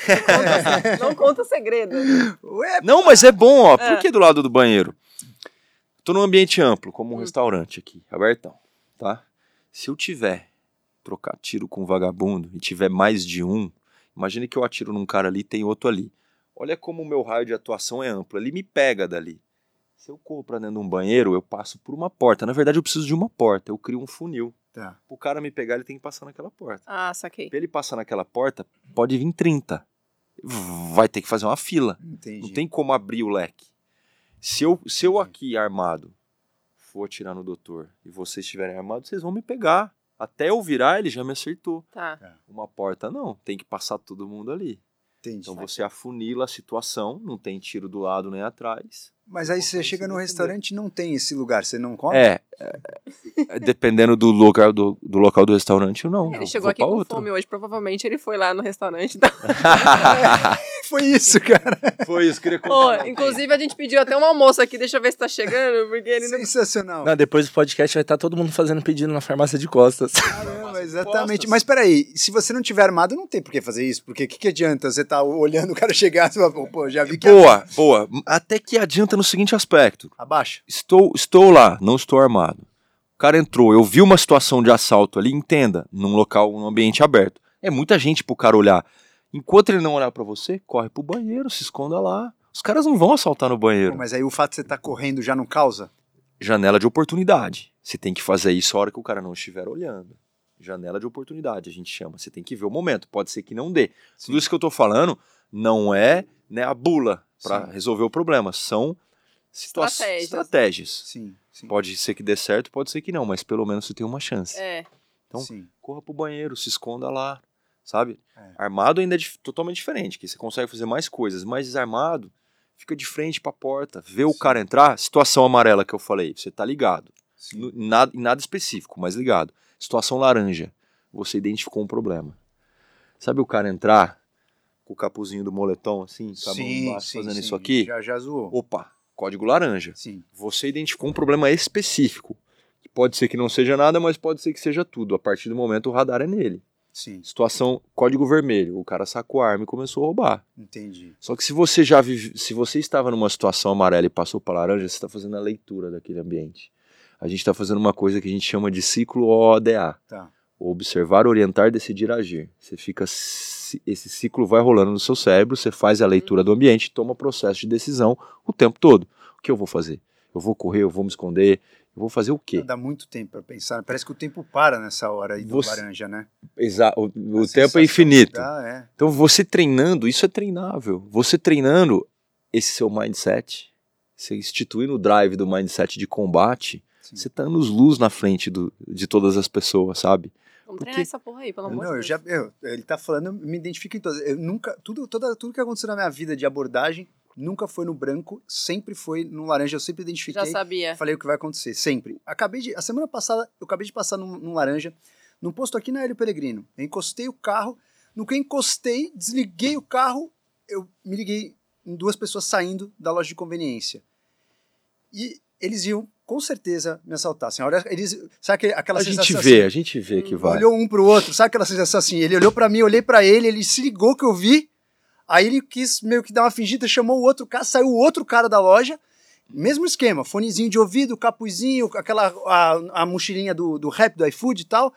Não conta segredo. Ué, Não, mas é bom, ó. É. Por que do lado do banheiro? Tô num ambiente amplo, como um Hum. restaurante aqui, abertão, tá? Se eu tiver trocar tiro com um vagabundo e tiver mais de um, imagine que eu atiro num cara ali e tem outro ali. Olha como o meu raio de atuação é amplo, ele me pega dali. Se eu corro pra dentro de um banheiro, eu passo por uma porta. Na verdade, eu preciso de uma porta, eu crio um funil. tá. O cara me pegar, ele tem que passar naquela porta. Ah, saquei. Pra ele passar naquela porta, pode vir 30. Vai ter que fazer uma fila. Entendi. Não tem como abrir o leque. Se eu, se eu aqui armado for atirar no doutor e vocês estiverem armados, vocês vão me pegar. Até eu virar, ele já me acertou. Tá. Uma porta não, tem que passar todo mundo ali. Entendi. Então você afunila a situação, não tem tiro do lado nem atrás. Mas aí você chega no restaurante e não tem esse lugar, você não come? É, é, é, dependendo do local do, do local do restaurante, eu não. Ele chegou aqui com outro. fome hoje. Provavelmente ele foi lá no restaurante. Da... Foi isso, cara. Foi isso, queria contar. inclusive, a gente pediu até um almoço aqui. Deixa eu ver se tá chegando. Porque ele não... Sensacional. Não, depois do podcast vai estar todo mundo fazendo pedido na farmácia de costas. Caramba, exatamente. costas. Mas peraí, se você não tiver armado, não tem por que fazer isso. Porque o que, que adianta você tá olhando o cara chegar e fala, pô, já vi que Boa, boa. Até que adianta no seguinte aspecto. abaixa. Estou, estou lá, não estou armado. O cara entrou, eu vi uma situação de assalto ali, entenda, num local, num ambiente aberto. É muita gente pro cara olhar. Enquanto ele não olhar pra você, corre pro banheiro, se esconda lá. Os caras não vão assaltar no Pô, banheiro. mas aí o fato de você estar correndo já não causa? Janela de oportunidade. Você tem que fazer isso a hora que o cara não estiver olhando. Janela de oportunidade, a gente chama. Você tem que ver o momento. Pode ser que não dê. Tudo isso que eu tô falando não é né, a bula para Sim. resolver o problema. São Estratégias. estratégias. Sim, sim. Pode ser que dê certo, pode ser que não, mas pelo menos você tem uma chance. É. Então, sim. Corra pro banheiro, se esconda lá, sabe? É. Armado ainda é totalmente diferente, que você consegue fazer mais coisas, mas desarmado, fica de frente pra porta, vê o Sim. cara entrar, situação amarela que eu falei, você tá ligado. sim. No- Nada, em nada específico, mas ligado. Situação laranja, você identificou um problema. Sabe o cara entrar com o capuzinho do moletom assim, com a mão embaixo, fazendo sim. isso aqui? Já, já zoou. Opa, código laranja Sim. você identificou um problema específico. Que pode ser que não seja nada, mas pode ser que seja tudo. A partir do momento o radar é nele. Sim, Situação código vermelho, o cara sacou a arma e começou a roubar. entendi. Só que se você já vive, se você estava numa situação amarela e passou para laranja, você está fazendo a leitura daquele ambiente. A gente está fazendo uma coisa que a gente chama de ciclo OODA. Tá. observar, orientar, decidir, agir. Você fica esse ciclo vai rolando no seu cérebro, você faz a leitura do ambiente, toma processo de decisão o tempo todo. O que eu vou fazer? Eu vou correr, eu vou me esconder, eu vou fazer o quê? Dá muito tempo para pensar. Parece que o tempo para nessa hora aí do você... laranja, né? Exato. O, o tempo é infinito. Dá, é. Então você treinando, isso é treinável. Você treinando esse seu mindset, você instituindo o drive do mindset de combate, Sim. você tá anos luz na frente do, de todas as pessoas, sabe? Vamos treinar essa porra aí, pelo amor de Deus. Eu já, eu, ele tá falando, eu me identifico em todas. Eu nunca, tudo, toda, tudo que aconteceu na minha vida de abordagem nunca foi no branco, sempre foi no laranja. Eu sempre identifiquei. Já sabia. Falei o que vai acontecer, sempre. Acabei de, a semana passada, eu acabei de passar num, num laranja, num posto aqui na Hélio Peregrino. Eu encostei o carro, no que encostei, desliguei o carro, eu me liguei em duas pessoas saindo da loja de conveniência. E eles iam com certeza me assaltar. Assim, olha, eles, sabe aquela a sensação gente vê, assim, a gente vê que vai. Olhou um pro outro, sabe aquela sensação assim? Ele olhou para mim, eu olhei para ele, ele se ligou que eu vi. Aí ele quis meio que dar uma fingida, chamou o outro cara, saiu o outro cara da loja. Mesmo esquema, fonezinho de ouvido, capuzinho, aquela a, a mochilinha do, do rap do iFood e tal.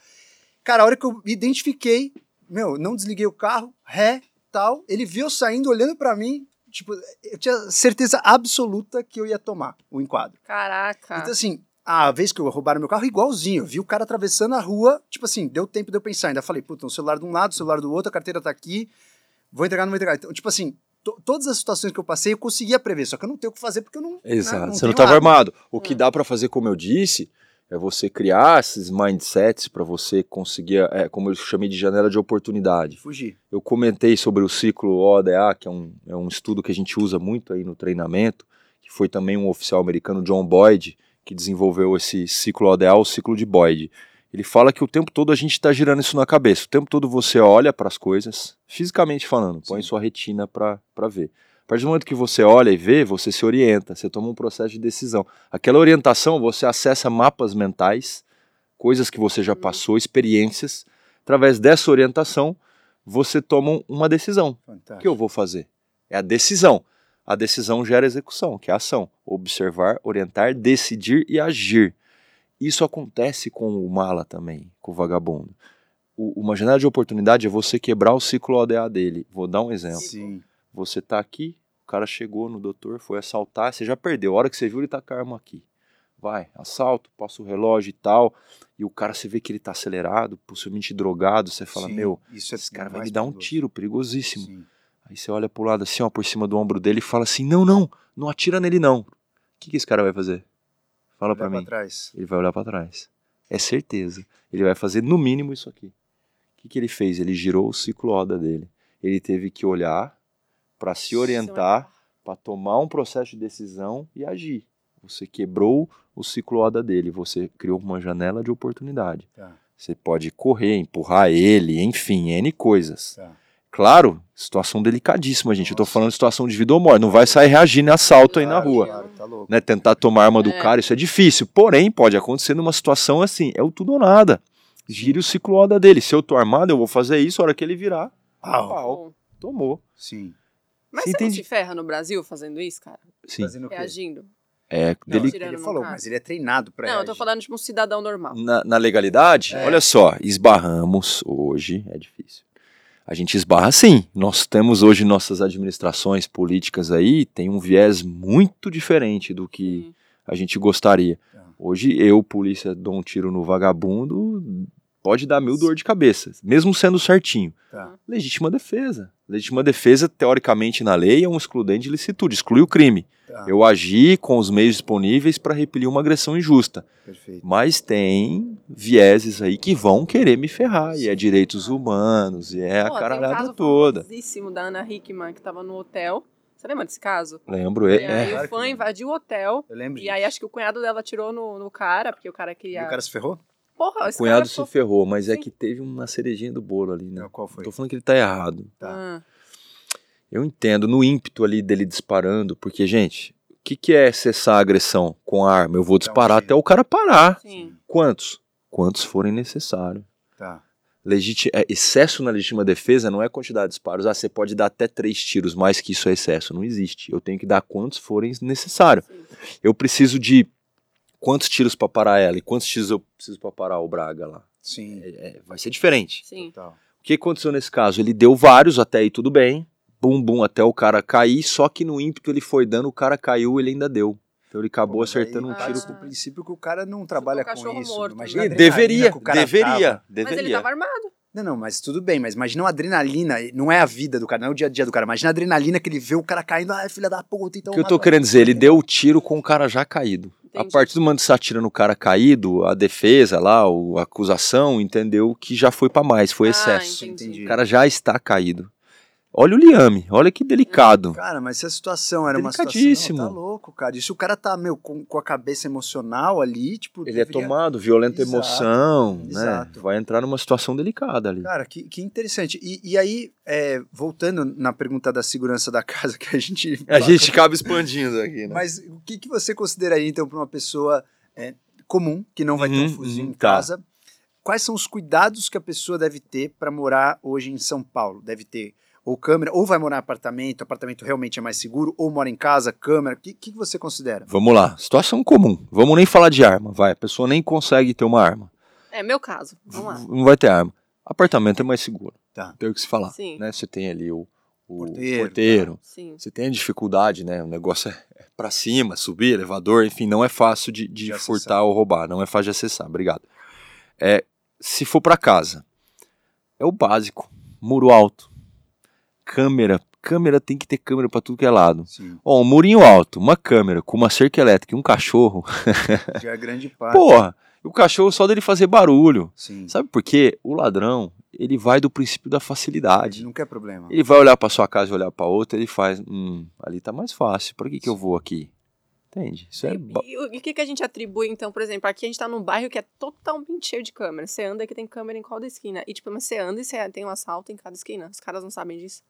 Cara, a hora que eu identifiquei, meu, não desliguei o carro, ré, tal, ele viu saindo, olhando para mim, tipo, eu tinha certeza absoluta que eu ia tomar o enquadro. Caraca. Então, assim, a vez que eu roubaram meu carro, igualzinho. Eu vi o cara atravessando a rua, tipo assim, deu tempo de eu pensar. Ainda falei, puta, o celular de um lado, o celular do outro, a carteira tá aqui, vou entregar, não vou entregar. Então, tipo assim, todas as situações que eu passei, eu conseguia prever, só que eu não tenho o que fazer porque eu não. Né, Exato, né, não você não estava armado. O que hum. dá para fazer, como eu disse, é você criar esses mindsets para você conseguir, é, como eu chamei de janela de oportunidade. Fugir. Eu comentei sobre o ciclo ODA, que é um, é um estudo que a gente usa muito aí no treinamento, que foi também um oficial americano, John Boyd, que desenvolveu esse ciclo ODA, o ciclo de Boyd. Ele fala que o tempo todo a gente está girando isso na cabeça. O tempo todo você olha para as coisas, fisicamente falando, põe Sim. sua retina para ver partir do momento que você olha e vê, você se orienta, você toma um processo de decisão. Aquela orientação, você acessa mapas mentais, coisas que você já passou, experiências. Através dessa orientação, você toma uma decisão. Fantástico. O que eu vou fazer? É a decisão. A decisão gera execução, que é a ação. Observar, orientar, decidir e agir. Isso acontece com o mala também, com o vagabundo. O, uma janela de oportunidade é você quebrar o ciclo ODA dele. Vou dar um exemplo. Sim. Você está aqui, cara chegou no doutor, foi assaltar, você já perdeu. A hora que você viu, ele tá com a arma aqui. Vai, assalto, passa o relógio e tal. E o cara, você vê que ele tá acelerado, possivelmente drogado. Você fala, Sim, meu, é esse cara vai me dar um tiro, perigosíssimo. Sim. Aí você olha pro lado assim, ó, por cima do ombro dele e fala assim: não, não, não atira nele não. O que, que esse cara vai fazer? Fala para mim. Trás. Ele vai olhar para trás. É certeza. Ele vai fazer no mínimo isso aqui. O que, que ele fez? Ele girou o ciclo ODA dele. Ele teve que olhar para se orientar, para tomar um processo de decisão e agir. Você quebrou o ciclo ODA dele, você criou uma janela de oportunidade. Tá. Você pode correr, empurrar ele, enfim, N coisas. Tá. Claro, situação delicadíssima, gente. Nossa. Eu tô falando de situação de vida ou morte. Não vai sair reagindo em assalto claro, aí na rua. Claro, tá né? Tentar tomar a arma do é. cara, isso é difícil. Porém, pode acontecer numa situação assim. É o tudo ou nada. Gire o ciclo ODA dele. Se eu tô armado, eu vou fazer isso. A hora que ele virar, pau. pau. Tomou. Sim. Mas você, você não se ferra no Brasil fazendo isso, cara? Sim. Reagindo. É, dele... Ele falou, mas ele é treinado para Não, eu tô falando de um cidadão normal. Na, na legalidade, é. olha só, esbarramos hoje, é difícil. A gente esbarra sim. Nós temos hoje nossas administrações políticas aí, tem um viés muito diferente do que hum. a gente gostaria. É. Hoje eu, polícia, dou um tiro no vagabundo, pode dar mil dor de cabeça, mesmo sendo certinho. Tá. Legítima defesa. Legítima defesa, teoricamente, na lei, é um excludente de licitude, exclui o crime. Tá. Eu agi com os meios disponíveis para repelir uma agressão injusta. Perfeito. Mas tem vieses aí que vão querer me ferrar, Sim. e é direitos humanos, e é Pô, a caralhada um toda. Tem da Ana Hickman, que estava no hotel. Você lembra desse caso? Lembro. E é, aí é. o fã invadiu o hotel. Eu lembro. E aí acho que o cunhado dela tirou no, no cara, porque o cara queria. E o cara se ferrou? Porra, esse o cunhado se ferrou, mas é Sim. é que teve uma cerejinha do bolo ali, né? Qual foi? Tô falando que ele tá errado. Tá. Ah. Eu entendo, no ímpeto ali dele disparando, porque, gente, o que, que é cessar a agressão com a arma? Eu vou disparar até o cara parar. Sim. Quantos? Quantos forem necessários. Tá. Legiti é, excesso na legítima defesa não é quantidade de disparos. Ah, você pode dar até três tiros, mais que isso é excesso. Não existe. Eu tenho que dar quantos forem necessários. Eu preciso de quantos tiros pra parar ela e quantos tiros eu preciso pra parar o Braga lá. Sim. É, é, vai ser diferente. Sim. Total. O que aconteceu nesse caso? Ele deu vários até aí tudo bem, bum bum até o cara cair, só que no ímpeto ele foi dando, o cara caiu, ele ainda deu. Então ele acabou Pô, mas aí acertando um tiro. do princípio que o cara não trabalha com cachorro isso. morto, Imagina né? Deveria, o deveria, tava. Mas ele deveria. tava armado. Não, não, mas tudo bem, mas imagina uma adrenalina, não é a vida do cara, não é o dia a dia do cara, imagina a adrenalina que ele vê o cara caindo, ah, filha da puta, então O que eu tô mata- querendo dizer, ele deu o tiro com o cara já caído. A Entendi. partir do momento que você atira no cara caído, a defesa lá, o- a acusação, entendeu que já foi pra mais, foi Ah, excesso. entendi. O cara já está caído. Olha o liame, olha que delicado. Cara, mas se a situação era uma situação. Não, tá louco, cara. E se o cara tá, meu, com, com a cabeça emocional ali, tipo. Ele é deveria- tomado, violenta Exato, emoção, né? exato. Vai entrar numa situação delicada ali. Cara, que, que interessante. E, e aí, é, voltando na pergunta da segurança da casa, que a gente. A gente acaba expandindo aqui, né? Mas o que, que você consideraria, então, para uma pessoa é, comum, que não vai ter Uhum, um fuzil uhum, em tá. casa? Quais são os cuidados que a pessoa deve ter para morar hoje em São Paulo? Deve ter ou câmera, ou vai morar em apartamento, apartamento realmente é mais seguro, ou mora em casa, câmera. O que, que você considera? Vamos lá, situação comum. Vamos nem falar de arma, vai. A pessoa nem consegue ter uma arma. É, meu caso. Vamos lá. Não vai ter arma. Apartamento é mais seguro. Tá. Tem o que se falar. Sim. Né? Você tem ali o, o Porteiro, porteiro. Sim. Você tem a dificuldade, né? O negócio é é pra cima, subir, elevador, enfim, não é fácil de, de De acessar. furtar ou roubar, não é fácil de acessar. Obrigado. É, se for pra casa, é o básico. Muro alto, câmera. Câmera tem que ter câmera pra tudo que é lado. Sim, Ó, um murinho alto, uma câmera com uma cerca elétrica e um cachorro. já é grande parte. Porra, o cachorro só dele fazer barulho. Sim. Sabe por quê? O ladrão, ele vai do princípio da Ele facilidade. não quer problema. Ele vai olhar pra sua casa e olhar pra outra, ele faz, hum, ali tá mais fácil. Por que que eu vou aqui? Entende? Isso é E, ba- e o e o que, que a gente atribui, então, por exemplo, aqui a gente tá num bairro que é totalmente cheio de câmeras. Você anda que tem câmera em cada esquina. E, tipo, mas você anda e você tem um assalto em cada esquina. Os caras não sabem disso.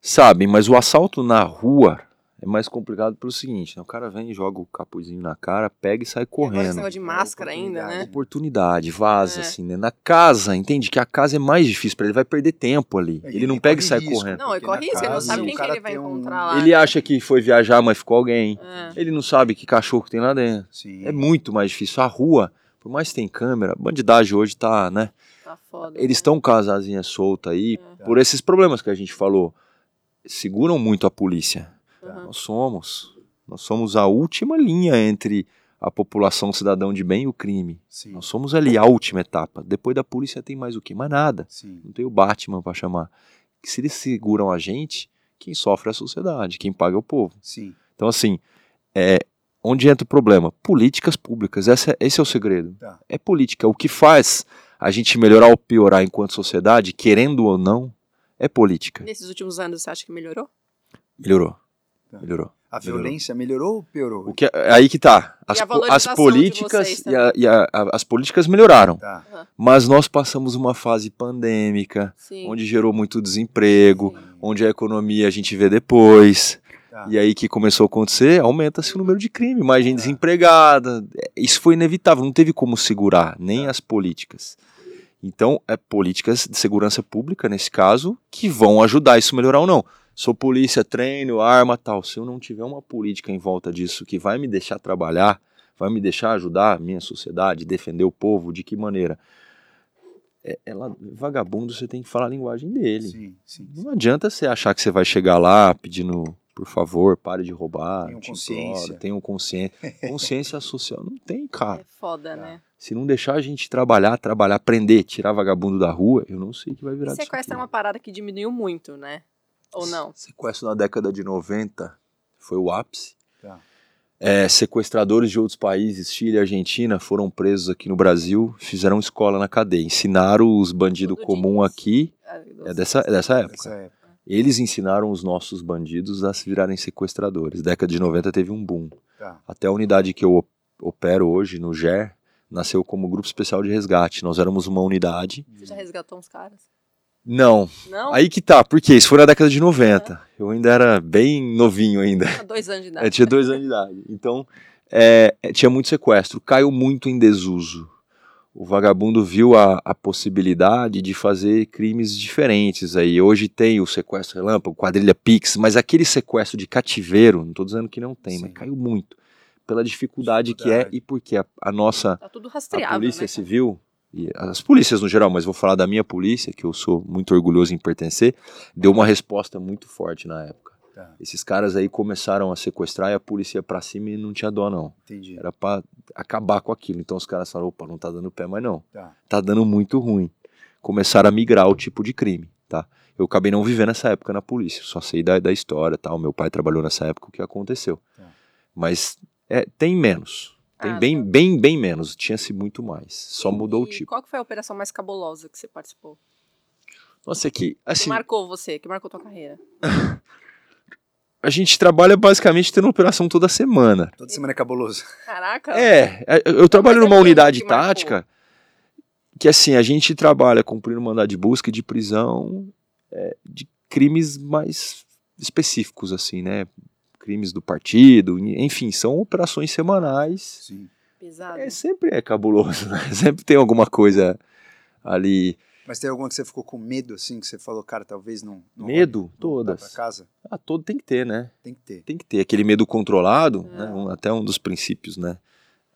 Sabem, mas o assalto na rua é mais complicado pelo seguinte, né? O cara vem, joga o capuzinho na cara, pega e sai agora correndo. de máscara ainda, né? oportunidade. Vaza, É. assim, né? Na casa, entende? Que a casa é mais difícil pra ele, vai perder tempo ali. É, ele não ele pega e sai risco. correndo. Não, ele corre na isso, ele não casa, sabe quem que ele vai um- encontrar lá. Ele acha que foi viajar, mas ficou alguém. É. Ele não sabe que cachorro que tem lá dentro. Sim. É muito mais difícil. A rua, por mais que tem câmera, a bandidagem hoje tá, né? Tá foda. Eles né? estão com a asinha solta aí É. por esses problemas que a gente falou. Seguram muito a polícia. Uhum. Nós somos. Nós somos a última linha entre a população cidadão de bem e o crime. Sim. Nós somos ali a última etapa. Depois da polícia tem mais o quê? Mais nada. Sim. Não tem o Batman pra chamar. Que se eles seguram a gente, quem sofre é a sociedade, quem paga é o povo. Sim. Então, assim, é, onde entra o problema? Políticas públicas. Essa é- esse é o segredo. Tá. É política. O que faz a gente melhorar ou piorar enquanto sociedade, querendo ou não, é política. Nesses últimos anos, você acha que melhorou? Melhorou. Tá. Melhorou. A Melhorou. violência melhorou ou piorou? O que, é aí que tá. As, as de políticas vocês e, a- e a- a- as políticas melhoraram. Tá. Mas nós passamos uma fase pandêmica, Sim. onde gerou muito desemprego, Sim. onde a economia a gente vê depois. Tá. E aí que começou a acontecer, aumenta-se o número de crime, mais gente desempregada. É, Isso foi inevitável, não teve como segurar, nem as políticas. Então, é políticas de segurança pública, nesse caso, que vão ajudar isso a melhorar ou não. Sou polícia, treino, arma, tal. Se eu não tiver uma política em volta disso que vai me deixar trabalhar, vai me deixar ajudar a minha sociedade, defender o povo, de que maneira? É, ela, vagabundo, você tem que falar a linguagem dele. Sim, sim. Não adianta você achar que você vai chegar lá pedindo, por favor, pare de roubar. Tenham te consciência. imploro, Tenham consciência. Consciência social não tem, cara. É foda, né? Se não deixar a gente trabalhar, trabalhar, aprender, tirar vagabundo da rua, eu não sei o que vai virar E disso sequestro é uma parada que diminuiu muito, né? Ou não? Sequestro na década de 90 foi o ápice. Tá. É, sequestradores de outros países, Chile e Argentina, foram presos aqui no Brasil, fizeram escola na cadeia, ensinaram os bandidos disso. aqui, Ah, é dessa, é dessa época. Nessa época. Eles ensinaram os nossos bandidos a se virarem sequestradores. Década de 90 teve um boom. Tá. Até a unidade que eu op- opero hoje, no GER, nasceu como Grupo Especial de Resgate. Nós éramos uma unidade. Você já resgatou uns caras? Não, Não? aí que tá, por quê? Isso foi na década de 90. Eu ainda era bem novinho ainda. Há dois anos de idade. Eu tinha dois anos de idade. Então, é, é, tinha muito sequestro. Caiu muito em desuso. O vagabundo viu a, a possibilidade de fazer crimes diferentes aí. Hoje tem o sequestro relâmpago, quadrilha Pix, mas aquele sequestro de cativeiro, não estou dizendo que não tem, Sim. mas caiu muito. pela dificuldade, que é Dificuldade. e porque a, a nossa Tá tudo a rastreável, polícia né? civil e as polícias no geral, mas vou falar da minha polícia, que eu sou muito orgulhoso em pertencer, deu uma resposta muito forte na época. Tá, Esses caras aí começaram a sequestrar e a polícia ia pra cima e não tinha dó não. entendi. Era pra acabar com aquilo. Então os caras falaram, opa, não tá dando pé mais não. Tá. Tá dando muito ruim. Começaram a migrar o tipo de crime, tá? Eu acabei não vivendo essa época na polícia, só sei da, da história, tal. Meu pai trabalhou nessa época, o que aconteceu. Tá. Mas é, tem menos. Tem Ah, bem, tá. bem, bem menos. Tinha-se muito mais. Só mudou o E tipo. Qual que foi a operação mais cabulosa que você participou? Nossa, é que, Que assim, marcou você, que marcou tua carreira? a gente trabalha basicamente tendo operação toda semana. Toda semana é cabuloso. Caraca! É, é, eu trabalho numa unidade que marcou? tática que, assim, a gente trabalha cumprindo mandado de busca e de prisão é, de crimes mais específicos, assim, né? Crimes do partido, enfim, são operações semanais. Sim. Pesado. É, sempre é cabuloso, né? Sempre tem alguma coisa ali. Mas tem alguma que você ficou com medo, assim, que você falou, cara, talvez não. não Medo? não Todas. Pra casa? Ah, todo tem que ter, né? Tem que ter. tem que ter aquele medo controlado, É. né, um- até um dos princípios, né?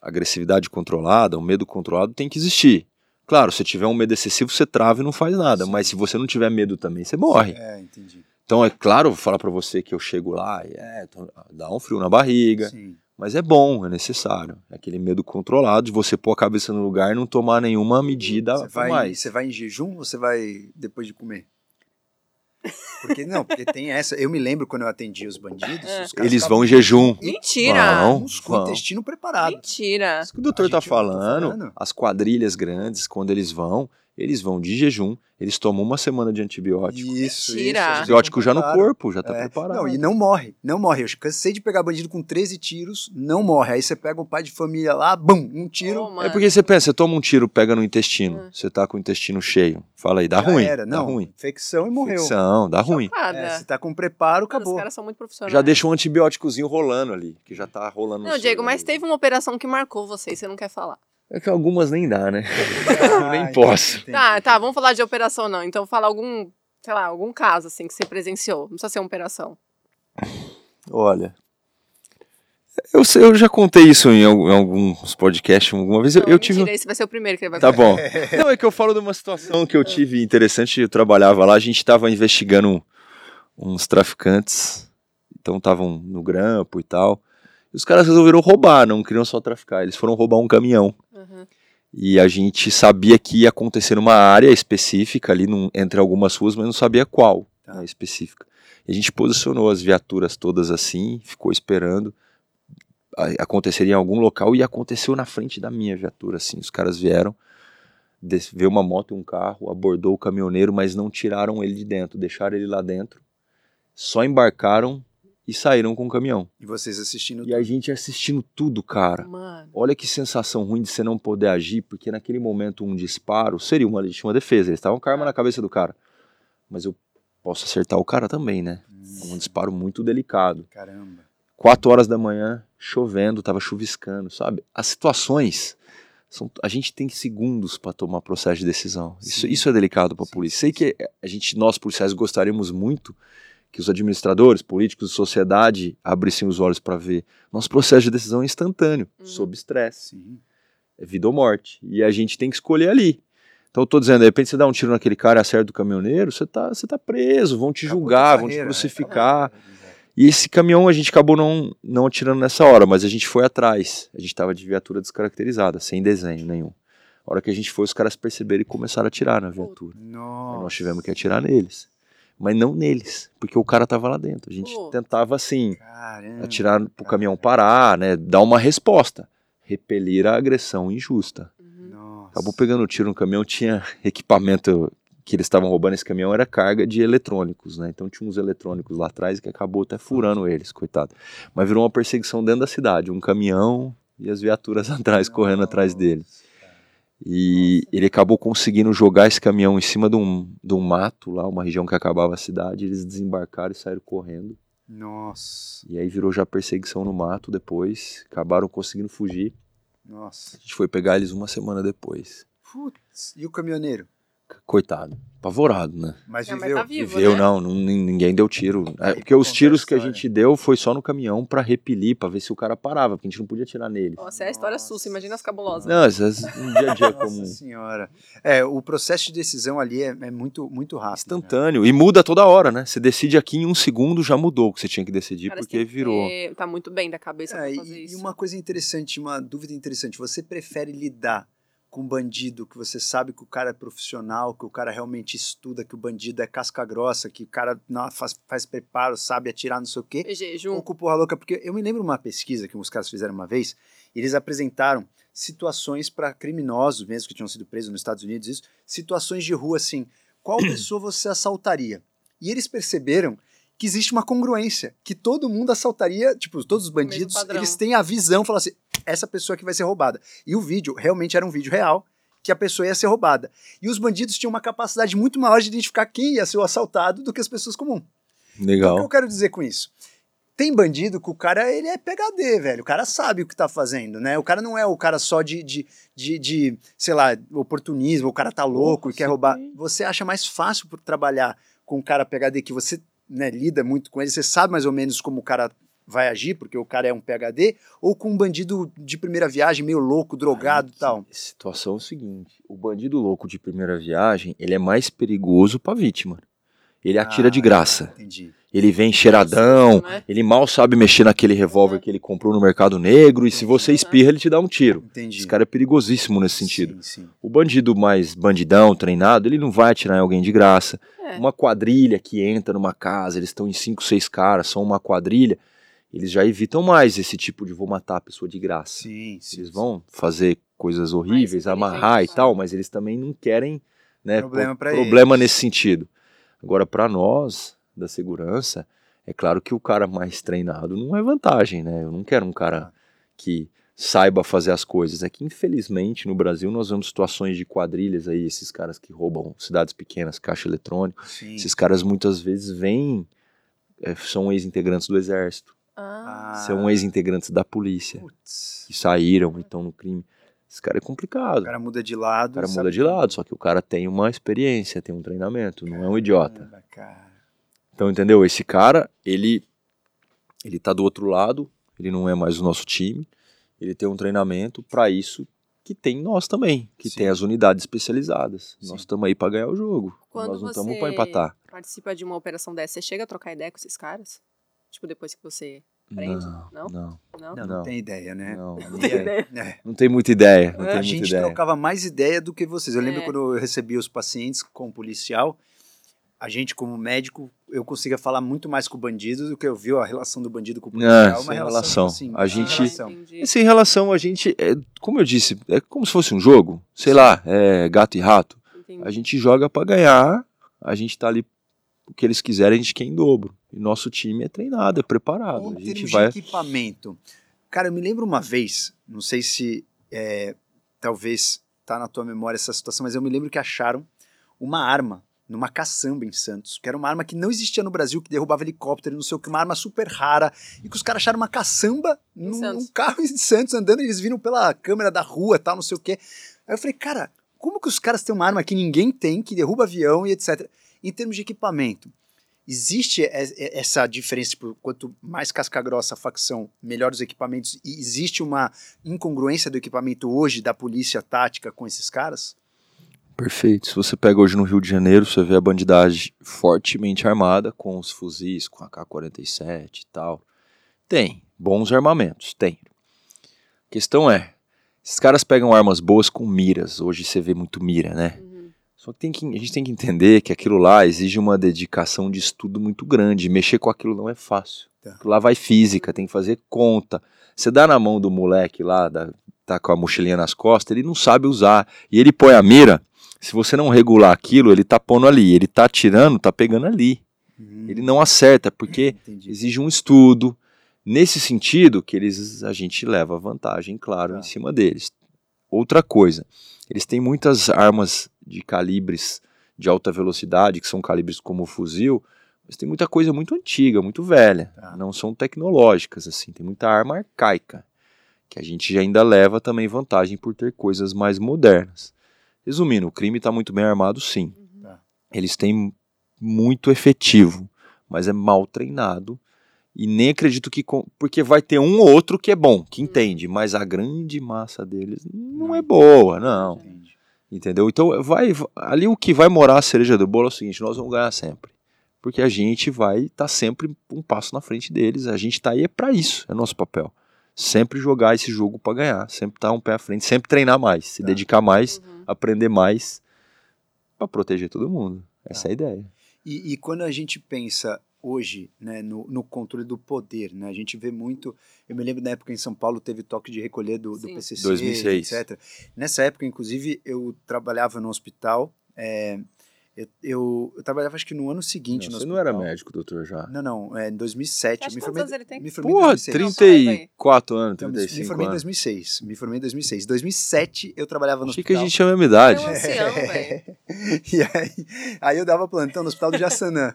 Agressividade controlada, o medo controlado tem que existir. Claro, se tiver um medo excessivo, você trava e não faz nada, Sim. mas se você não tiver medo também, você morre. É, entendi. Então, é claro, vou falar pra você que eu chego lá e é, dá um frio na barriga, Sim. Mas é bom, é necessário. É aquele medo controlado de você pôr a cabeça no lugar e não tomar nenhuma medida Você vai, mais. você vai em jejum ou você vai depois de comer? Porque não, porque tem essa. Eu me lembro quando eu atendi os bandidos, É. os Eles vão em jejum. Mentira! Vão. com o intestino preparado. Mentira! Isso que o doutor tá falando, falando. as quadrilhas grandes, quando eles vão, eles vão de jejum, eles tomam uma semana de antibiótico. Isso, Mentira. isso. Antibiótico já no corpo, já tá É. preparado. Não, e não morre, não morre. Eu cansei de pegar bandido com 13 tiros, não morre. Aí você pega um pai de família lá, bum, um tiro. Ô, É porque você pensa, você toma um tiro, pega no intestino, Hum. você tá com o intestino cheio. Fala aí, dá já ruim. Era. Dá Não, ruim. infecção e morreu. Infecção, dá ruim. É, se tá com preparo, Mano, Os acabou. caras são muito profissionais. Já deixa um antibióticozinzinho rolando ali, que já tá rolando Não, Diego, mas ali. teve uma operação que marcou você e você não quer falar. É que algumas nem dá, né? Ah, nem posso. entendi. Tá, tá, vamos falar de operação não. Então fala algum, sei lá, algum caso assim que você presenciou. Não precisa ser uma operação. Olha. Eu, sei- eu já contei isso em, al- em alguns podcasts alguma vez. Eu, Não, eu tive. mentira, esse vai ser o primeiro que ele vai Tá bom. Não, é que eu falo de uma situação que eu tive interessante. Eu trabalhava lá, a gente estava investigando uns traficantes. Então estavam no grampo e tal. E os caras resolveram roubar, não queriam só traficar. Eles foram roubar um caminhão. Uhum. E a gente sabia que ia acontecer numa área específica ali num- entre algumas ruas, mas não sabia qual Tá. né, específica. E a gente posicionou as viaturas todas assim, ficou esperando. A- Aconteceria em algum local e aconteceu na frente da minha viatura, assim. Os caras vieram, veio uma moto e um carro, abordou o caminhoneiro, mas não tiraram ele de dentro, deixaram ele lá dentro. Só embarcaram e saíram com o caminhão. E vocês assistindo E a gente assistindo tudo, cara. Mano. Olha que sensação ruim de você não poder agir, porque naquele momento um disparo seria uma legítima defesa. Eles estavam com a arma na cabeça do cara. Mas eu posso acertar o cara também, né? Hum, Um disparo muito delicado. Caramba. Quatro horas da manhã, chovendo, tava chuviscando, sabe? As situações. São, a gente tem segundos para tomar processo de decisão. Isso, Sim. isso é delicado para a polícia. Sei que a gente, nós policiais gostaríamos muito que os administradores, políticos, sociedade abrissem os olhos para ver. Nosso processo de decisão é instantâneo, Uhum. sob estresse é vida ou morte. E a gente tem que escolher ali. Então eu tô dizendo, de repente você dá um tiro naquele cara e acerta o caminhoneiro, você tá, você tá preso, vão te Acabou julgar, tua vão te carreira, crucificar. acabou. E esse caminhão a gente acabou não, não atirando nessa hora, mas a gente foi atrás. A gente tava de viatura descaracterizada, sem desenho nenhum. A hora que a gente foi, os caras perceberam e começaram a atirar na viatura. Aí Nossa. nós tivemos que atirar neles. Mas não neles, porque o cara tava lá dentro. A gente Pô. tentava assim, Caramba. atirar pro cara. caminhão parar, né? Dar uma resposta. Repelir a agressão injusta. Uhum. Nossa. Acabou pegando tiro no caminhão, tinha equipamento que eles estavam roubando esse caminhão, era carga de eletrônicos, né? Então tinha uns eletrônicos lá atrás que acabou até furando eles, coitado. Mas virou uma perseguição dentro da cidade, um caminhão e as viaturas atrás, correndo atrás dele. E ele acabou conseguindo jogar esse caminhão em cima de um, de um mato lá, uma região que acabava a cidade, eles desembarcaram e saíram correndo. Nossa. E aí virou já perseguição no mato depois, acabaram conseguindo fugir. Nossa. A gente foi pegar eles uma semana depois. Putz. E o caminhoneiro? Coitado. Apavorado, né? Mas É, mas viveu. tá vivo, Viveu, né? não, não, nin- ninguém deu tiro. É, porque os tiros que a gente deu foi só no caminhão pra repelir, pra ver se o cara parava, porque a gente não podia atirar nele. Nossa, é a história Nossa. sussa, imagina as cabulosas. Não, às vezes no dia a dia Nossa comum. senhora. É, o processo de decisão ali é, é muito, muito rápido. né? Instantâneo. E muda toda hora, né? Você decide aqui em um segundo, já mudou o que você tinha que decidir, Cara, porque virou. ter- Tá muito bem da cabeça É, pra fazer e, e isso. uma coisa interessante, uma dúvida interessante. Você prefere lidar com um bandido que você sabe que o cara é profissional, que o cara realmente estuda, que o bandido é casca grossa, que o cara não, faz, faz preparo, sabe atirar, não sei o quê? E jejum. Ou com porra louca, porque eu me lembro uma pesquisa que uns caras fizeram uma vez, e eles apresentaram situações para criminosos, mesmo que tinham sido presos nos Estados Unidos, isso, situações de rua assim, qual pessoa você assaltaria? E eles perceberam que existe uma congruência, que todo mundo assaltaria, tipo, todos os bandidos, eles têm a visão, falam assim, essa pessoa que vai ser roubada. E o vídeo realmente era um vídeo real, que a pessoa ia ser roubada. E os bandidos tinham uma capacidade muito maior de identificar quem ia ser o assaltado do que as pessoas comuns. O que Legal. eu quero dizer com isso? Tem bandido que o cara, ele é PHD, velho. O cara sabe o que tá fazendo, né? O cara não é o cara só de, de, de, de, sei lá, oportunismo, o cara tá louco e quer sim. roubar. Você acha mais fácil por trabalhar com um cara PHD que você né, lida muito com ele, você sabe mais ou menos como o cara vai agir, porque o cara é um PHD, ou com um bandido de primeira viagem, meio louco, drogado e tal? A situação é o seguinte: o bandido louco de primeira viagem, ele é mais perigoso pra vítima. Ele atira de Ah, graça. Entendi. Ele vem cheiradão, né? ele mal sabe mexer naquele revólver que ele comprou no mercado negro, e se você espirra, ele te dá um tiro. Entendi. Esse cara é perigosíssimo nesse sentido. Sim, sim. O bandido mais bandidão, treinado, ele não vai atirar em alguém de graça. É. Uma quadrilha que entra numa casa, eles estão em cinco, seis caras, são uma quadrilha, eles já evitam mais esse tipo de vou matar a pessoa de graça. Sim, sim. Eles vão fazer coisas horríveis, amarrar e né? tal, mas eles também não querem né, Problema problema eles. nesse sentido. Agora, para nós, da segurança, é claro que o cara mais treinado não é vantagem, né? Eu não quero um cara que saiba fazer as coisas. É que, infelizmente, no Brasil, nós vemos situações de quadrilhas aí, esses caras que roubam cidades pequenas, caixa eletrônico. Sim. Esses caras muitas vezes vêm, é, são ex-integrantes do exército, Ah, são ex-integrantes da polícia, putz. que saíram e estão no crime. Esse cara é complicado. O cara muda de lado. O cara sabe muda de lado, só que o cara tem uma experiência, tem um treinamento, não é um idiota. Caramba, cara. Então, entendeu? Esse cara, ele ele tá do outro lado, ele não é mais o nosso time, ele tem um treinamento para isso que tem nós também, que Sim. tem as unidades especializadas. Sim. Nós estamos aí para ganhar o jogo. Quando nós não estamos você para empatar. participa de uma operação dessa, você chega a trocar ideia com esses caras? Tipo, depois que você prende? Não, Não? não, Não? Não, não, Não. tem ideia, né? não, não tem tem, ideia. É. não tem muita ideia, não É. tem A muita gente ideia. trocava mais ideia do que vocês. Eu lembro É. quando eu recebia os pacientes com o policial, a gente, como médico, eu conseguia falar muito mais com o bandido do que eu vi a relação do bandido com o policial. É, uma sem relação, relação. assim, A gente- relação. Ah, em relação a gente, é, como eu disse, é como se fosse um jogo, sei lá, é gato e rato. entendi. A gente joga pra ganhar, a gente tá ali o que eles quiserem, a gente quer em dobro. E nosso time é treinado, é preparado. Em A gente termos vai. de equipamento, cara, eu me lembro uma vez, não sei se é, talvez tá na tua memória essa situação, mas eu me lembro que acharam uma arma numa caçamba em Santos, que era uma arma que não existia no Brasil, que derrubava helicóptero, não sei o que, uma arma super rara, e que os caras acharam uma caçamba num, num carro em Santos andando, e eles viram pela câmera da rua, tal, não sei o que. Aí eu falei, cara, como que os caras têm uma arma que ninguém tem, que derruba avião e etc. Em termos de equipamento, existe essa diferença, tipo, quanto mais casca grossa a facção, melhor os equipamentos, e existe uma incongruência do equipamento hoje da polícia tática com esses caras? Perfeito. Se você pega hoje no Rio de Janeiro, você vê a bandidagem fortemente armada, com os fuzis, com a K-47 e tal. Tem bons armamentos, tem. A questão é, esses caras pegam armas boas com miras. Hoje você vê muito mira, né? Uhum. Só que, tem que a gente tem que entender que aquilo lá exige uma dedicação de estudo muito grande. Mexer com aquilo não é fácil. Tá. Aquilo lá vai física, tem que fazer conta. Você dá na mão do moleque lá, da- tá com a mochilinha nas costas, ele não sabe usar. E ele põe a mira, se você não regular aquilo, ele tá pondo ali. Ele tá atirando, tá pegando ali. Ele não acerta, porque Entendi. exige um estudo. Nesse sentido, que eles a gente leva vantagem, claro, Tá. em cima deles. Outra coisa, eles têm muitas armas de calibres de alta velocidade, que são calibres como o fuzil, mas tem muita coisa muito antiga, muito velha. Tá. Não são tecnológicas, assim. Tem muita arma arcaica, que a gente ainda leva também vantagem por ter coisas mais modernas. Resumindo, o crime está muito bem armado, sim. Tá. Eles têm muito efetivo, mas é mal treinado. E nem acredito que. com- Porque vai ter um ou outro que é bom, que entende, mas a grande massa deles não é boa, não. Entendeu? Então, vai, ali o que vai morar a cereja do bolo é o seguinte: nós vamos ganhar sempre. Porque a gente vai estar sempre um passo na frente deles. A gente tá aí é para isso, é nosso papel. Sempre jogar esse jogo para ganhar, sempre estar um pé à frente, sempre treinar mais, se Tá. dedicar mais, Uhum. Aprender mais para proteger todo mundo. Essa é a ideia. E, e quando a gente pensa hoje né, no, no controle do poder, né, a gente vê muito. Eu me lembro da época em São Paulo teve toque de recolher do, do. PCC, 2006. etc. Nessa época, inclusive, eu trabalhava no hospital. é, eu, eu, eu trabalhava acho que no ano seguinte no você não hospital. era médico, doutor, já. Não, não, é em 2007. Acho me quantos formei, anos ele tem? me formei em Porra, 2006. Não, 34 anos, Então, me- 35 me formei em anos. 2006. Me formei em 2006. Em 2007 eu trabalhava no Achei que a hospital. gente tinha a mesma idade. É um ancião, velho. E aí, aí eu dava plantão no hospital do Jaçanã.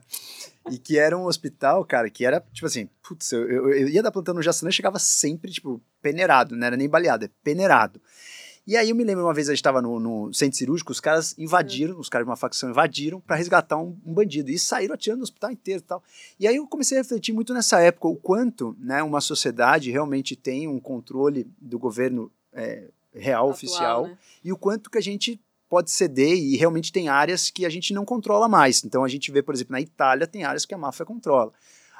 E que era um hospital, cara, que era, tipo assim, putz, eu, eu, eu ia dar plantão no Jaçanã e chegava sempre, tipo, peneirado, não era nem baleado, é peneirado. E aí eu me lembro uma vez a gente estava no, no centro cirúrgico, os caras invadiram, os caras de uma facção invadiram para resgatar um, um bandido e saíram atirando no hospital inteiro e tal. E aí eu comecei a refletir muito nessa época o quanto, né, uma sociedade realmente tem um controle do governo é, real, Atual, oficial, né? e o quanto que a gente pode ceder e realmente tem áreas que a gente não controla mais. Então a gente vê, por exemplo, na Itália tem áreas que a máfia controla.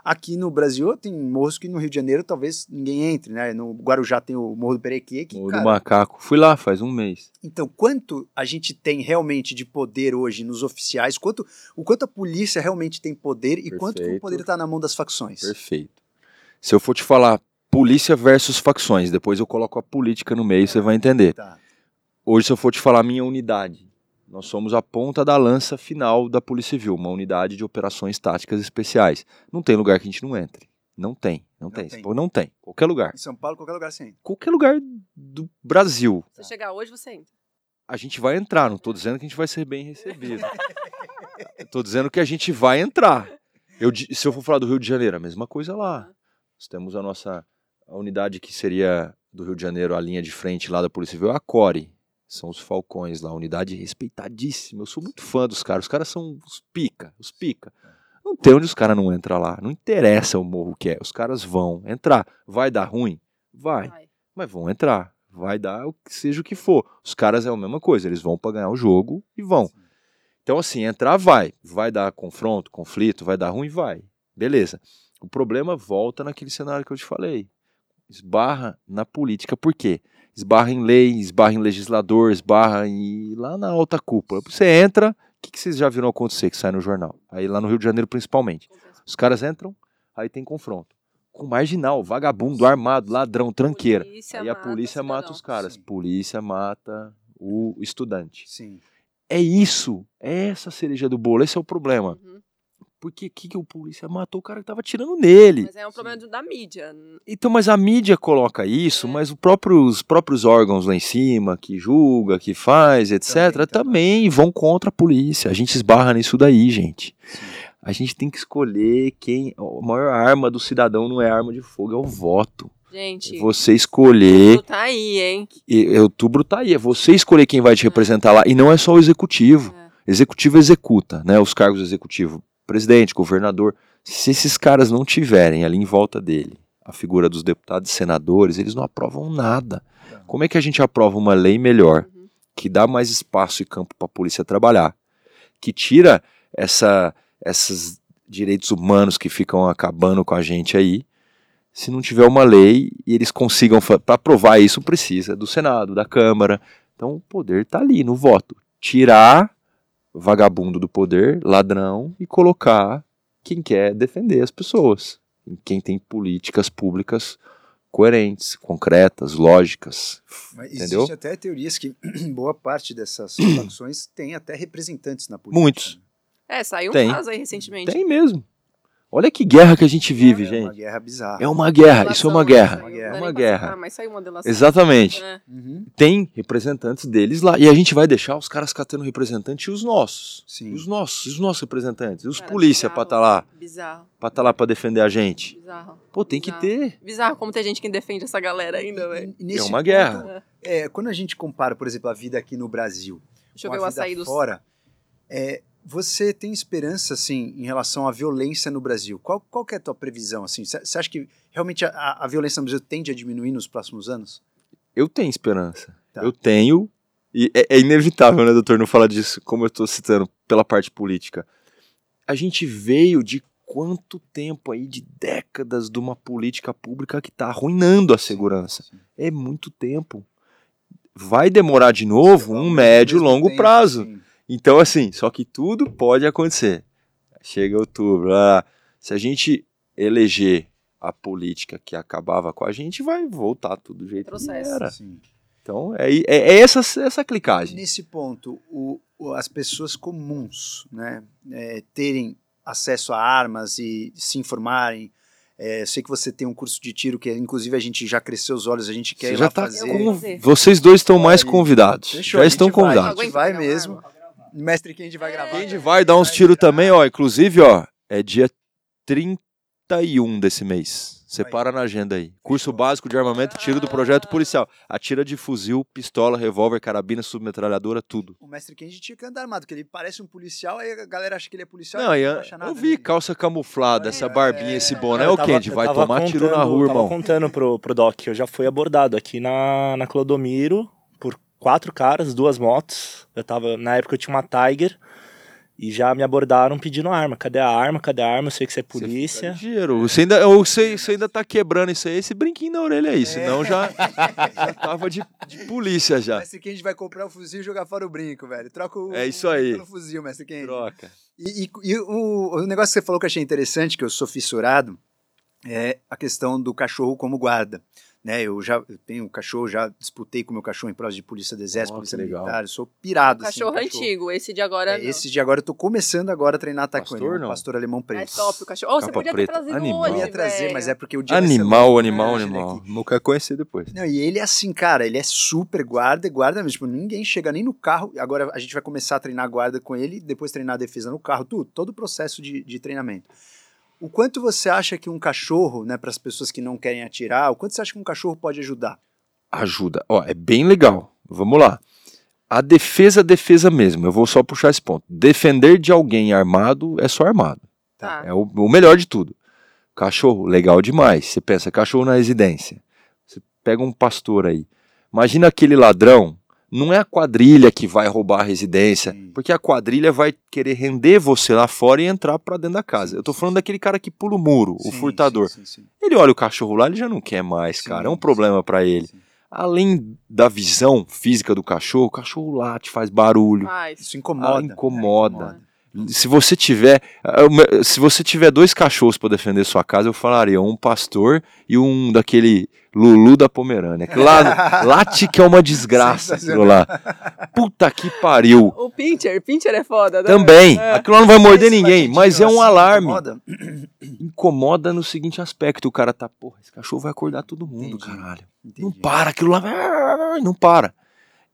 Aqui no Brasil tem morros que no Rio de Janeiro talvez ninguém entre, né? No Guarujá tem o Morro do Perequê, que, O do cara, macaco. Fui lá faz um mês. então, quanto a gente tem realmente de poder hoje nos oficiais, quanto, o quanto a polícia realmente tem poder e quanto que o Perfeito. poder está na mão das facções. Perfeito. Se eu for te falar polícia versus facções, depois eu coloco a política no meio, você vai entender. Tá. Hoje, se eu for te falar minha unidade, nós somos a ponta da lança final da Polícia Civil, uma unidade de operações táticas especiais. Não tem lugar que a gente não entre. Não tem, não, Não tem. tem. Não tem. Qualquer lugar. Em São Paulo, qualquer lugar assim. Qualquer lugar do Brasil. Se chegar hoje, você entra. A gente vai entrar, não estou dizendo que a gente vai ser bem recebido. Estou dizendo que a gente vai entrar. Eu, se eu for falar do Rio de Janeiro, a mesma coisa lá. Nós temos a nossa a unidade que seria do Rio de Janeiro, a linha de frente lá da Polícia Civil, é a CORE. São os Falcões lá, unidade respeitadíssima. Eu sou muito fã dos caras. Os caras são os pica, os pica. Não tem onde os caras não entram lá. Não interessa o morro que é. Os caras vão entrar. Vai dar ruim? Vai. Vai. Mas vão entrar. Vai dar o que seja o que for. Os caras é a mesma coisa. Eles vão para ganhar o jogo e vão. Então, assim, entrar vai. Vai dar confronto, conflito, vai dar ruim? Vai. Beleza. O problema volta naquele cenário que eu te falei. Esbarra na política. Por quê? Esbarra em lei, esbarra em legislador, esbarra em... lá na alta cúpula. Você entra, o que, que vocês já viram acontecer que sai no jornal? Aí lá no Rio de Janeiro, principalmente. Os caras entram, aí tem confronto. Com marginal, vagabundo, armado, ladrão, tranqueira. Polícia Aí a mata polícia mata cidadão. os caras. Sim. Polícia mata o estudante. Sim. É isso. É essa cereja do bolo. Esse é o problema. Uhum. Porque que, que o polícia matou o cara que tava atirando nele? Mas é um problema da mídia. Então, mas a mídia coloca isso, É. mas próprio- os próprios órgãos lá em cima, que julga, que faz, etc., Também, também, vão contra a polícia. A gente esbarra nisso daí, gente. Sim. A gente tem que escolher quem. A maior arma do cidadão não é arma de fogo, é o voto. Gente, É você escolher. tudo tá aí, hein? E, outubro tá aí, é você escolher quem vai te representar lá. E não é só o executivo. É. Executivo executa, né? Os cargos executivos, presidente, governador. Se esses caras não tiverem ali em volta dele a figura dos deputados e senadores, eles não aprovam nada. Como é que a gente aprova uma lei melhor, Uhum. que dá mais espaço e campo para a polícia trabalhar, que tira essa, esses direitos humanos que ficam acabando com a gente aí, se não tiver uma lei e eles consigam para aprovar isso precisa do Senado, da Câmara. Então o poder está ali no voto. Tirar vagabundo do poder, ladrão e colocar quem quer defender as pessoas, quem tem políticas públicas coerentes, concretas, lógicas, Mas entendeu? existe até teorias que boa parte dessas facções tem até representantes na política. Muitos. É, saiu um Tem. caso aí recentemente. Tem mesmo. Olha que guerra que a gente vive, É uma gente. guerra bizarra. É uma guerra, isso é uma guerra. Uma Saiu, não dá Uma guerra. citar, mas saiu uma delação. Exatamente. É. Uhum. Tem representantes deles lá. E a gente vai deixar os caras catando representante e os nossos. Sim. Os nossos, os nossos representantes. Os Cara, polícia bizarro. pra estar lá. Bizarro, Pra estar lá pra defender a gente. bizarro. Pô, tem que Bizarro. ter. Bizarro como tem gente que defende essa galera ainda, velho. É uma ponto, guerra. é, quando a gente compara, por exemplo, a vida aqui no Brasil, Deixa eu com ver a o vida açaí dos. fora. É, você tem esperança, assim, em relação à violência no Brasil? Qual, qual é a tua previsão, assim? Você acha que realmente a, a violência no Brasil tende a diminuir nos próximos anos? Eu tenho esperança. Tá. Eu tenho. E é, é inevitável, né, doutor, não falar disso, como eu estou citando, pela parte política. A gente veio de quanto tempo aí, de décadas, de uma política pública que está arruinando a segurança. Sim. É muito tempo. Vai demorar de novo um médio, longo tempo, prazo. assim, Então, assim, só que tudo pode acontecer. Chega outubro. ah, se a gente eleger a política que acabava com a gente, vai voltar tudo do jeito Processo. que era. sim. Então, é, é, é essa, essa clicagem. Nesse ponto, o- o- as pessoas comuns, né, é, terem acesso a armas e se informarem. É, eu sei que você tem um curso de tiro que, inclusive, a gente já cresceu os olhos, a gente quer Você ir já lá tá fazer. Eu vou com- fazer. Vocês dois estão mais convidados. Fechou, já estão vai, convidados. A gente vai mesmo. Mestre Kendi vai gravar. Quem vai dar uns tiros também, ó. Inclusive, ó, é dia 31 desse mês. Separa na agenda aí. Curso básico de armamento e tiro do projeto policial. Atira de fuzil, pistola, revólver, carabina, submetralhadora, tudo. O mestre Kendi tinha que andar armado, porque ele parece um policial, aí a galera acha que ele é policial. Não, e eu, acha nada eu vi calça camuflada, essa barbinha, esse boné. Ô, tava- Kendi, vai tomar tiro na contando- rua, eu Tava irmão. contando pro, pro Doc, eu já fui abordado aqui na, na Clodomiro quatro caras, duas motos. Eu tava, na época eu tinha uma Tiger e já me abordaram pedindo arma. Cadê a arma? Cadê a arma? Eu sei que você é polícia. Ligeiro. Você ainda, ou você, você ainda tá quebrando isso aí, esse brinquinho na orelha aí. Senão já, já tava de, de polícia já. mestre Kendi vai comprar o fuzil e jogar fora o brinco, velho. Troca o, É isso aí. pelo fuzil, mestre Kendi. Troca. E, e- e o, o negócio que você falou que eu achei interessante, que eu sou fissurado, é a questão do cachorro como guarda. Né, eu já eu tenho um cachorro, já disputei com o meu cachorro em provas de polícia do exército, Ó, polícia militar, eu sou pirado. assim, Cachorro no antigo, esse de agora. É, não. esse de agora eu tô começando agora a treinar Pastor, ele, um não? pastor alemão É preto. top o cachorro. Oh, você podia preta. ter trazido Animal. hoje, Eu ia trazer, mas é porque o dia vai ser Animal, animal, né, animal. Angelique? Não quer conhecer depois. Não, e ele é assim, cara, ele é super guarda, e guarda mesmo. Tipo, ninguém chega nem no carro. Agora a gente vai começar a treinar guarda com ele, depois treinar a defesa no carro, tudo, todo o processo de, de treinamento. O quanto você acha que um cachorro, né, para as pessoas que não querem atirar, o quanto você acha que um cachorro pode ajudar? Ajuda. Ó, é bem legal. Vamos lá. A defesa, defesa mesmo. Eu vou só puxar esse ponto. Defender de alguém armado é só armado. Tá. É o, o melhor de tudo. Cachorro, legal demais. Você pensa, cachorro na residência. Você pega um pastor aí. Imagina aquele ladrão. Não é a quadrilha que vai roubar a residência, porque a quadrilha vai querer render você lá fora e entrar pra dentro da casa. Eu tô falando daquele cara que pula o muro, o Sim, furtador. sim, sim, sim. Ele olha o cachorro lá, ele já não quer mais, Sim, cara. É um problema pra ele. sim. Além da visão física do cachorro, o cachorro late, faz barulho. Faz. Isso incomoda. Ah, né? incomoda. Se você tiver, uma- se você tiver dois cachorros para defender sua casa, eu falaria um pastor e um daquele Lulu da Pomerânia. Aquilo lá, late que é uma desgraça aquilo lá. Puta que pariu. O Pincher, Pincher é foda, né? Também. É. Aquilo lá não vai morder Esse ninguém, mas é um assim alarme. incomoda? Incomoda no seguinte aspecto, o cara tá, porra, esse cachorro vai acordar todo mundo, Entendi. caralho. Entendi. Não para, aquilo lá vai- não para.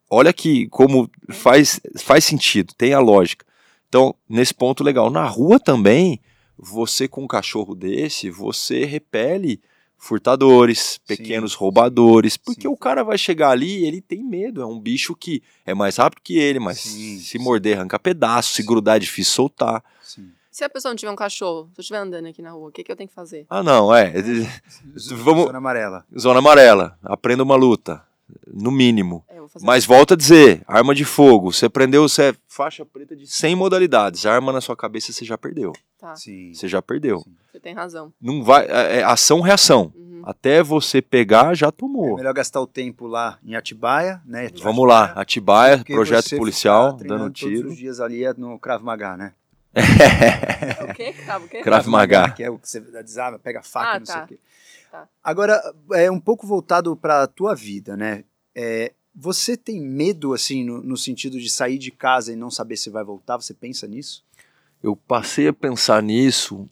Olha que como faz, faz sentido, tem a lógica. Então, nesse ponto legal. Na rua também, você com um cachorro desse, você repele furtadores, pequenos roubadores, porque Sim. o cara vai chegar ali, ele tem medo, é um bicho que é mais rápido que ele, mas Sim, se sim. morder arranca pedaço, se grudar é difícil soltar. Sim. Se a pessoa não tiver um cachorro, se eu estiver andando aqui na rua, o que, que eu tenho que fazer? Ah, não, é. Vamos- Zona amarela. Zona amarela, aprenda uma luta, no mínimo. É, eu vou fazer Mas volta a dizer, arma de fogo, você aprendeu, você é faixa preta de 100 modalidades, arma na sua cabeça você já perdeu, Tá, Sim. você já perdeu. Sim. você tem razão. Não vai, é, é ação reação. Uhum. Até você pegar já É tomou. melhor gastar o tempo lá em Atibaia, né? Atibaia, Vamos lá, Atibaia, projeto policial, dando Todos tiro. os dias ali é no Krav Maga, né? O quê? Cravo, o quê? Krav Maga. Que é o que você desarma, pega a faca, Ah, não tá. sei o quê. Tá. Agora, é um pouco voltado para a tua vida, né? É, você tem medo, assim, no, no sentido de sair de casa e não saber se vai voltar? Você pensa nisso? Eu passei a pensar nisso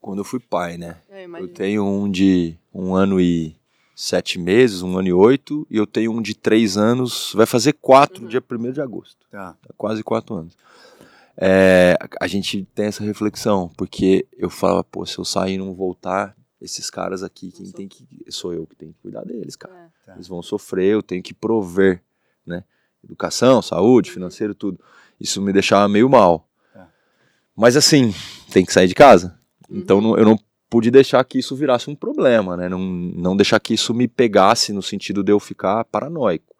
quando eu fui pai, né? Eu imagina. tenho um de um ano e sete meses, um ano e oito, e eu tenho um de três anos, vai fazer quatro, Uhum. dia 1 de agosto. Tá. Tá quase quatro anos. É, a- a gente tem essa reflexão, porque eu falava, pô, se eu sair e não voltar, esses caras aqui, quem Sou- tem que. Sou eu que tenho que cuidar deles, cara. É. Tá. Eles vão sofrer, eu tenho que prover, né? educação, saúde, financeiro, tudo. Isso me deixava meio mal. Tá. Mas assim, tem que sair de casa. Uhum. Então não- eu não pude deixar que isso virasse um problema, né? Não, não deixar que isso me pegasse no sentido de eu ficar paranoico.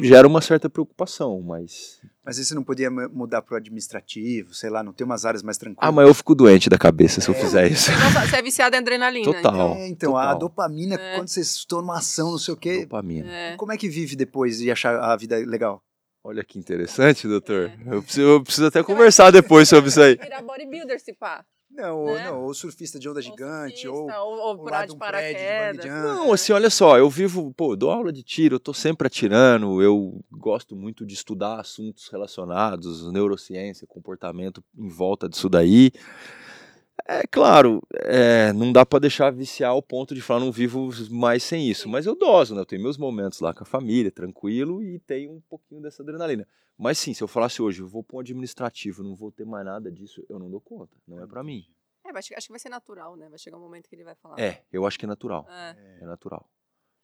Gera uma certa preocupação, mas. Mas aí você não podia mu- mudar pro administrativo, sei lá, não tem umas áreas mais tranquilas. Ah, mas eu fico doente da cabeça se eu fizer isso. Nossa, você é viciado em adrenalina. Total. É, então, a total. dopamina, É. quando vocês estão numa ação, não sei o quê. Dopamina. Então. É. Como é que vive depois de achar a vida legal? Olha que interessante, doutor. É. Eu, preciso, eu preciso até conversar depois sobre isso aí. Virar bodybuilder, se pá. Não, ou, Né? não, ou surfista de onda gigante, ou, surfista, ou, ou ou pular de um prédio de paraquedas. Não, assim, olha só, eu vivo, pô, eu dou aula de tiro, eu tô sempre atirando, eu gosto muito de estudar assuntos relacionados, neurociência, comportamento em volta disso daí. É claro, é, não dá pra deixar viciar ao ponto de falar não vivo mais sem isso, mas eu doso, né? Eu tenho meus momentos lá com a família, tranquilo, e tenho um pouquinho dessa adrenalina. Mas sim, se eu falasse hoje, eu vou para um administrativo, não vou ter mais nada disso, eu não dou conta, não é pra mim. É, acho que vai ser natural, né? Vai chegar um momento que ele vai falar. É, eu acho que é natural, É. é natural.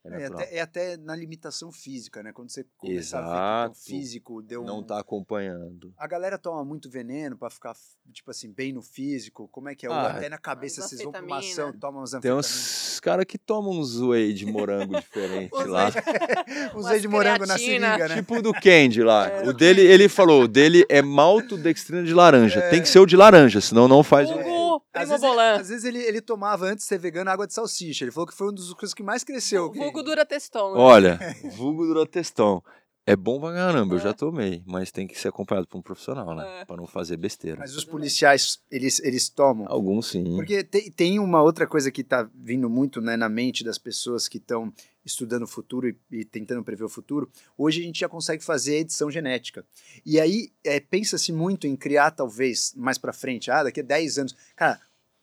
É É até, é até na limitação física, né? Quando você começa a ver que o Exato. físico deu um... Não tá acompanhando. A galera toma muito veneno pra ficar, tipo assim, bem no físico. Como é que é? Ah, até na cabeça, vocês vão pra uma ação, tomam umas Tem uns caras que tomam uns whey de morango diferente Uns lá. Uns whey de morango na seringa, né? Tipo o do Candy lá. É. O dele, ele falou, o dele é maltodextrina de laranja. Tem que ser o de laranja, senão não faz o. Às primo vezes, bolan. às vezes ele, ele tomava, antes de ser vegano, água de salsicha. Ele falou que foi uma das coisas que mais cresceu. que- Vulgo dura textão. né? Olha, vulgo durotestão. É bom pra caramba, eu É. já tomei, mas tem que ser acompanhado por um profissional, né? É. Pra não fazer besteira. Mas os policiais, eles, eles tomam. Alguns sim. Porque tem, tem uma outra coisa que está vindo muito né, na mente das pessoas que estão estudando o futuro e, e tentando prever o futuro. Hoje a gente já consegue fazer edição genética. E aí é, pensa-se muito em criar, talvez, mais para frente, ah, daqui a 10 anos. Cara,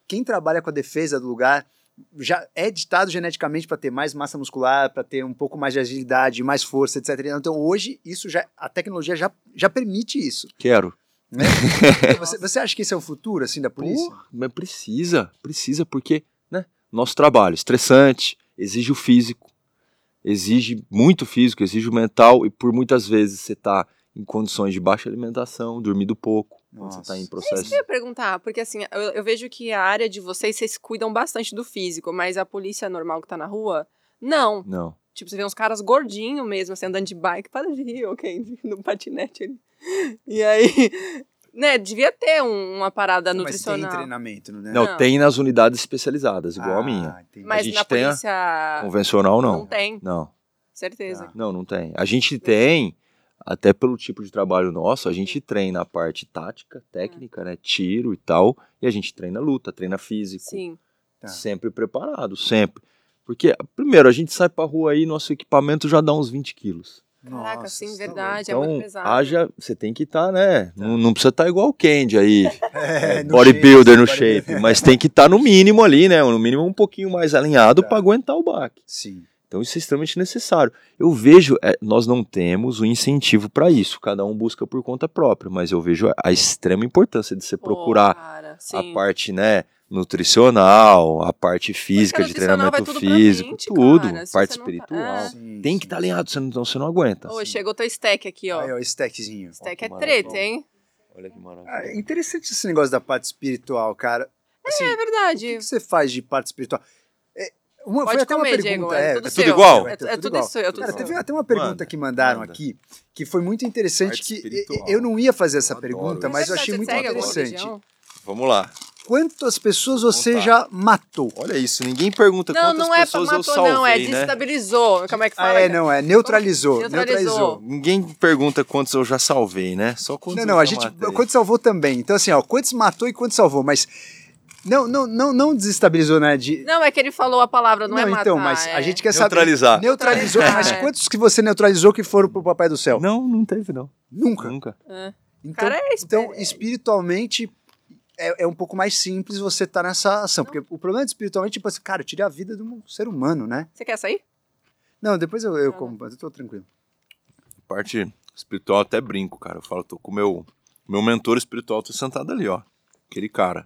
quem trabalha com a defesa do lugar já é editado geneticamente para ter mais massa muscular, para ter um pouco mais de agilidade, mais força, etc. Então hoje isso já a tecnologia já, já permite isso. Quero. Né? você, você acha que esse é o futuro assim da polícia? Pô, mas precisa, precisa, porque, né? Nosso trabalho, estressante, exige o físico, exige muito físico, exige o mental, e por muitas vezes você tá em condições de baixa alimentação, dormindo pouco, quando você tá em Nossa. processo. Eu ia perguntar, porque assim, eu, eu vejo que a área de vocês, vocês cuidam bastante do físico, mas a polícia normal que tá na rua, não. Não. Tipo, você vê uns caras gordinhos mesmo, assim, andando de bike, para de rir, ok, no patinete ali. E aí, né, devia ter um- uma parada Mas tem nutricional. treinamento, né? Não, Não. tem nas unidades especializadas, igual a Ah, minha. entendi. Mas gente na tem a polícia Convencional, não. não. tem, Não, certeza. Tá. não, não tem. A gente tem, até pelo tipo de trabalho nosso, a gente treina a parte tática, técnica, né? Tiro e tal, e a gente treina luta, treina físico. Sim. Tá. Sempre preparado, sempre. Porque, primeiro, a gente sai pra rua aí, nosso equipamento já dá uns 20 quilos. Caraca, Nossa, sim, tá verdade, é Então, muito pesado. haja, você tem que estar, né? Não, não precisa estar igual o Candy aí. É, no bodybuilder no bodybuilder. shape, mas tem que estar no mínimo ali, né? No mínimo um pouquinho mais alinhado Tá. pra aguentar o baque. Sim. Então isso é extremamente necessário. Eu vejo, é, nós não temos o incentivo para isso, cada um busca por conta própria, mas eu vejo a, a extrema importância de você Pô, procurar cara, a parte, né, nutricional, a parte física de treinamento físico, mente, tudo, cara, se parte você não tá- espiritual. é. Sim, Tem que estar alinhado, senão você não aguenta. Ô, chegou teu stack aqui, ó. Aí, ó, stackzinho. stack é que treta, maravilha. hein? Olha que maravilha. Ah, é interessante esse negócio da parte espiritual, cara. Assim, É o verdade. que que você faz de parte espiritual? É, uma, Pode foi até comer, uma Diego, pergunta. é é, tudo é tudo igual? É, É é tudo tudo igual. seu, é tudo Cara, teve até uma pergunta Manda, que mandaram manda. aqui que foi muito interessante. Que espiritual. eu não ia fazer essa Eu pergunta, isso. mas eu É achei muito interessante. Vamos lá. Quantas pessoas você já matou? Olha isso, ninguém pergunta Não, quantas não é pra pessoas eu matou, salvei, não, é né? desestabilizou. Como é que Ah, fala? é, cara? não, é neutralizou. Neutralizou. Neutralizou. Ninguém pergunta quantos eu já salvei, né? Só quantos Não, eu não, a gente. matei. Quantos salvou também. Então, assim, ó, quantos matou e quantos salvou, mas. Não, não, não, não desestabilizou, né? De, Não, é que ele falou a palavra, não, é matar. então, mas é... a gente quer saber. Neutralizar. Neutralizou, Neutralizar, mas é. quantos que você neutralizou que foram pro Papai do Céu? Não, não teve, não. Nunca. Nunca. É. Então, Cara, é então espiritualmente, é, é um pouco mais simples você estar nessa ação. Porque o problema espiritualmente, tipo assim, cara, eu tirei a vida de um ser humano, né? Você quer sair? Não, depois eu, eu Ah. como, eu tô tranquilo. Parte espiritual até brinco, cara. Eu falo, tô com o meu, meu mentor espiritual, tô sentado ali, ó. Aquele cara.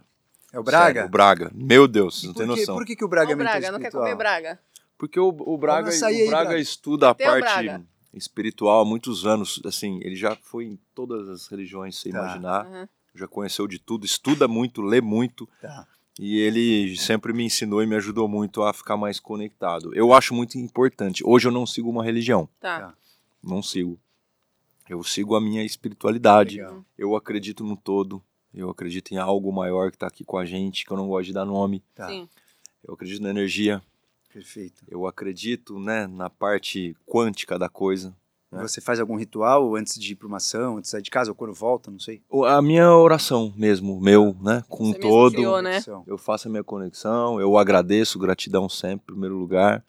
É o Braga? Sério, o Braga. Meu Deus, não tem noção. por que, que o Braga é mentor Braga, não quer comer Braga. Porque o, o Braga, o aí, Braga Braga. estuda a Teu parte. Espiritual há muitos anos. Assim, ele já foi em todas as religiões, sem Tá. imaginar. Aham. Já conheceu de tudo, estuda muito, lê muito. Tá. E ele sempre me ensinou e me ajudou muito a ficar mais conectado. Eu acho muito importante. Hoje eu não sigo uma religião. Tá. Não sigo. Eu sigo a minha espiritualidade. Legal. Eu acredito no todo. Eu acredito em algo maior que está aqui com a gente, que eu não gosto de dar nome. Tá. Sim. Eu acredito na energia. Perfeito. Eu acredito né, na parte quântica da coisa. É. Você faz algum ritual antes de ir para uma ação, antes de sair de casa ou quando volta, não sei? A minha oração mesmo, meu, né? Com Você mesmo todo. criou, né? Conexão. Eu faço a minha conexão, eu agradeço, gratidão sempre, em primeiro lugar.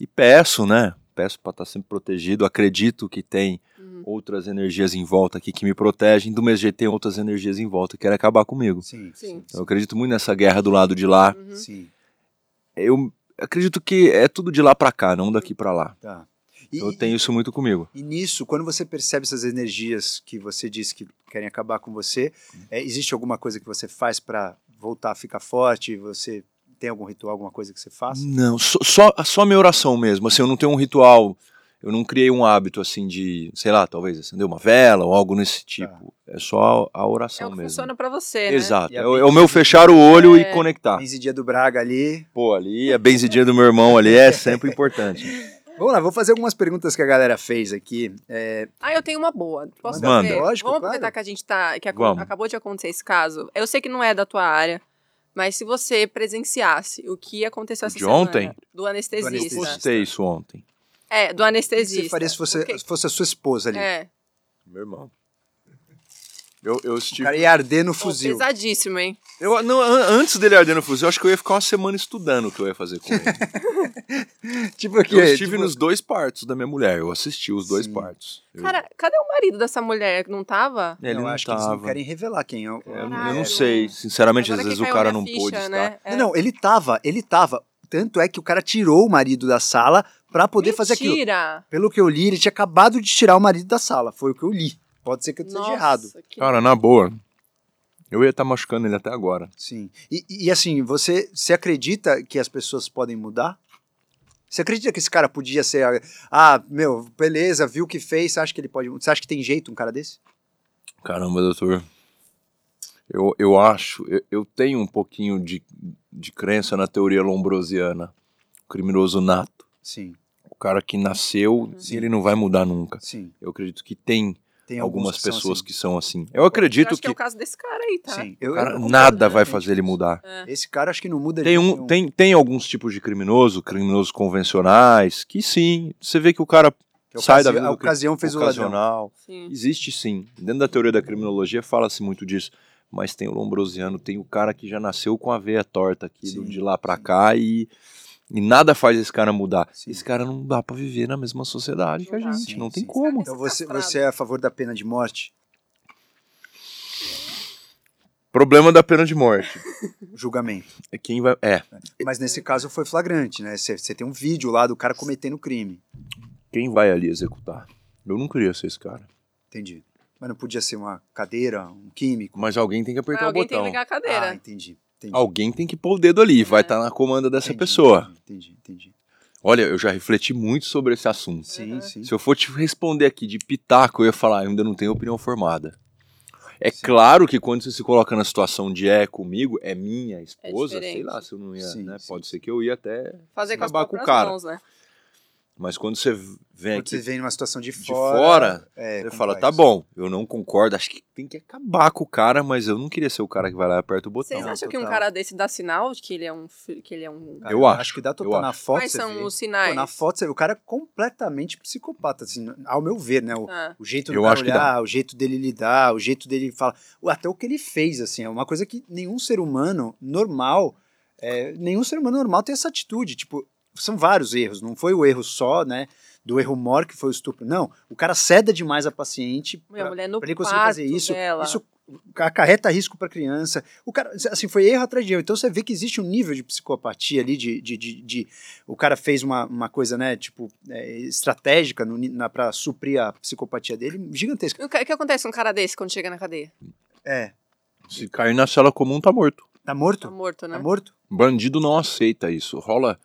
E peço, né? Peço para estar sempre protegido. Acredito que tem Uhum. outras energias em volta aqui que me protegem. Do mesmo jeito, tem outras energias em volta que querem acabar comigo. Sim, Sim. Eu acredito muito nessa guerra do lado de lá. Uhum. sim. Eu acredito que é tudo de lá para cá, não daqui para lá. Tá. E, Eu tenho isso muito comigo. e nisso, quando você percebe essas energias que você disse que querem acabar com você, é, existe alguma coisa que você faz para voltar a ficar forte? Você tem algum ritual, alguma coisa que você faça? Não, só, só, só minha oração mesmo. Assim, eu não tenho um ritual. Eu não criei um hábito assim de, sei lá, talvez acender uma vela ou algo nesse tipo. É só a, a É oração o que mesmo. funciona pra você, né? Exato. A É, o- é o meu fechar o olho É. e conectar. Benzidia do Braga ali. Pô, ali a benzidinha do meu irmão ali é sempre importante. Vamos lá, vou fazer algumas perguntas que a galera fez aqui. É, Ah, eu tenho uma boa. Posso Manda. fazer? Lógico, Vamos claro. aproveitar que a gente tá. Que Vamos. acabou de acontecer esse caso. Eu sei que não é da tua área, mas se você presenciasse o que aconteceu essa De semana ontem? do anestesista. Do anestesista. Postei isso ontem. É, do o que anestesista. você faria se fosse, Porque- fosse a sua esposa ali? É, Meu irmão. Eu, eu O estive. cara ia arder no fuzil. pesadíssimo, hein? Eu, não, an- antes dele arder no fuzil, eu acho que eu ia ficar uma semana estudando o que eu ia fazer com ele. Tipo aqui, eu estive tipo, nos dois partos da minha mulher. Eu assisti os dois Sim. partos. Eu, Cara, cadê o marido dessa mulher que não tava? ele eu não acho que eles não tava. querem revelar quem é. o- Eu, eu Caralho. não sei. Sinceramente, Agora às vezes o cara não ficha, pôde estar. né? É. Não, não, ele tava, ele tava. Tanto é que o cara tirou o marido da sala pra poder fazer aquilo. Mentira! Pelo que eu li, ele tinha acabado de tirar o marido da sala. Foi o que eu li. Pode ser que eu esteja Nossa, errado. que- Cara, na boa. Eu ia estar machucando ele até agora. Sim. E, e, assim, você, você acredita que as pessoas podem mudar? Você acredita que esse cara podia ser. Ah, meu, beleza, viu o que fez, você acha que ele pode. Você acha que tem jeito um cara desse? Caramba, doutor. Eu, eu acho, eu, eu tenho um pouquinho de, de crença na teoria lombrosiana. O criminoso nato. Sim, O cara que nasceu e ele não vai mudar nunca. sim. Eu acredito que tem, Tem algumas pessoas assim. que são assim. Eu Eu acredito acho que, que, é o caso desse cara aí, tá? Sim, eu, cara, eu nada vai fazer ele mudar. Esse cara acho que não muda de Tem, um, nenhum. tem, tem alguns tipos de criminoso, criminosos convencionais, que sim, você vê que o cara Que sai da vida A do ocasião fez o ladrão. ocasional. Sim. Existe sim. Dentro da teoria da criminologia fala-se muito disso. Mas tem o lombrosiano, tem o cara que já nasceu com a veia torta aqui do- Sim, de lá pra sim. cá e, e nada faz esse cara mudar. Sim. Esse cara não dá pra viver na mesma sociedade que a gente. Sim, não tem sim. como. Então você, você é a favor da pena de morte? Problema da pena de morte. Julgamento. É quem vai. É. Mas nesse caso foi flagrante, né? Você tem um vídeo lá do cara cometendo crime. Quem vai ali executar? Eu não queria ser esse cara. Entendi. Mas não podia ser uma cadeira, um químico. Mas alguém tem que apertar Ah, o alguém tem botão. que ligar a cadeira. Ah, entendi. Entendi. Alguém tem que pôr o dedo ali, vai É. estar na comanda dessa Entendi, pessoa. Entendi, entendi. Olha, eu já refleti muito sobre esse assunto. Sim, Uhum. sim. Se eu for te responder aqui de pitaco, eu ia falar, eu ainda não tenho opinião formada. É Sim. claro que quando você se coloca na situação de é comigo, é minha esposa, sei diferente. lá, se eu não ia, Sim, né? sim. Pode ser que eu ia até Fazer com as acabar com o próprias cara. mãos, né? Mas quando você vem Quando aqui você vem numa situação de de fora. fora, é, você fala, tá bom, eu não concordo, acho que tem que acabar com o cara, mas eu não queria ser o cara que vai lá e aperta o botão. Vocês acham que um cara desse dá sinal de que ele é um. Que ele é um... Cara, Eu acho, Acho que dá eu total. Na acho. foto Quais são vê. os Pô, sinais? na foto você vê o cara é completamente psicopata, assim, ao meu ver, né? O, Ah, o jeito Eu do cara olhar, o jeito dele lidar, o jeito dele falar. Até o que ele fez, assim, é uma coisa que nenhum ser humano normal, é, nenhum ser humano normal tem essa atitude. Tipo, são vários erros, não foi o erro só, né? Do erro maior que foi o estupro. Não, o cara ceda demais a paciente Minha pra- mulher no pra ele conseguir fazer isso. dela. Isso acarreta risco para criança. O cara, assim, foi erro atrás de erro. Então você vê que existe um nível de psicopatia ali, de, de, de, de- o cara fez uma, uma coisa, né, tipo, é, estratégica no, na, pra suprir a psicopatia dele, gigantesca. O que, o que acontece com um cara desse quando chega na cadeia? É, Se cair na cela comum, tá morto. tá morto? Tá morto, né? Tá morto? Bandido não aceita isso. Rola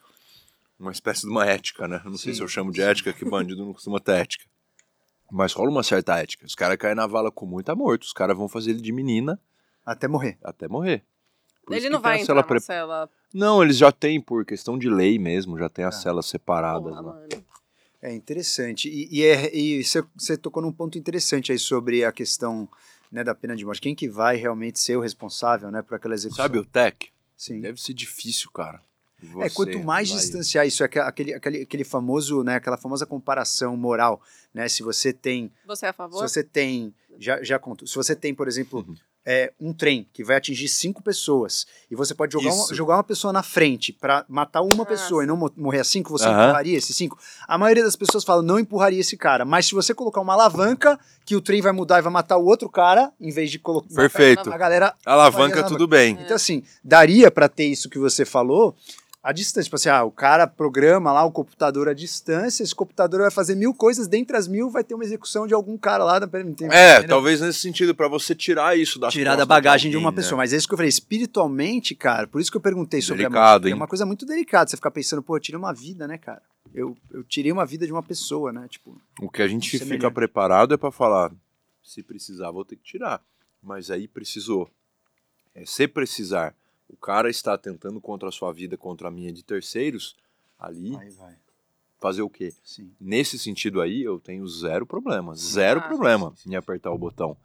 uma espécie de uma ética, né? Não sei Sim, se eu chamo de sim. ética, que bandido não costuma ter ética. Mas rola uma certa ética. Os caras caem na vala comum e tá morto. Os caras vão fazer ele de menina Até morrer. até morrer. Por Ele não vai cela entrar na pre- cela. Não, eles já têm, por questão de lei mesmo, já tem as Tá. celas separadas Porra, lá. É interessante. E, e, é- e você, você tocou num ponto interessante aí sobre a questão né, da pena de morte. Quem que vai realmente ser o responsável né, por aquela execução? Sabe o TEC? Sim. Deve ser difícil, cara. É, você quanto mais vai- distanciar isso, é aquele, aquele, aquele famoso, né, aquela famosa comparação moral, né? Se você tem, Você é a se favor? você tem, já, já conto, se você tem, por exemplo, Uhum. é, um trem que vai atingir cinco pessoas e você pode jogar, uma, jogar uma pessoa na frente para matar uma Ah, pessoa e não mo- morrer as cinco, você Aham. empurraria esses cinco? A maioria das pessoas fala, não empurraria esse cara, mas se você colocar uma alavanca que o trem vai mudar e vai matar o outro cara, em vez de colocar Perfeito. a galera Alavanca, Faria tudo bem. É. então, assim, daria pra ter isso que você falou à distância. Tipo assim, ah, o cara programa lá o computador à distância, esse computador vai fazer mil coisas, dentre as mil vai ter uma execução de algum cara lá. Da... É, entendeu? talvez nesse sentido, pra você tirar isso da Tirar da bagagem de uma pessoa. Mas é isso que eu falei, espiritualmente, cara, por isso que eu perguntei sobre a Delicado, morte. É uma coisa muito delicada, você ficar pensando, pô, eu tirei uma vida, né, cara? Eu, eu tirei uma vida de uma pessoa, né? Tipo, O que a gente Semelhante. fica preparado é pra falar, se precisar, vou ter que tirar. Mas aí precisou. É, se precisar, o cara está tentando contra a sua vida, contra a minha de terceiros, ali aí vai. fazer o quê? Sim. Nesse sentido aí, eu tenho zero problema. Zero Ah, problema em apertar o botão.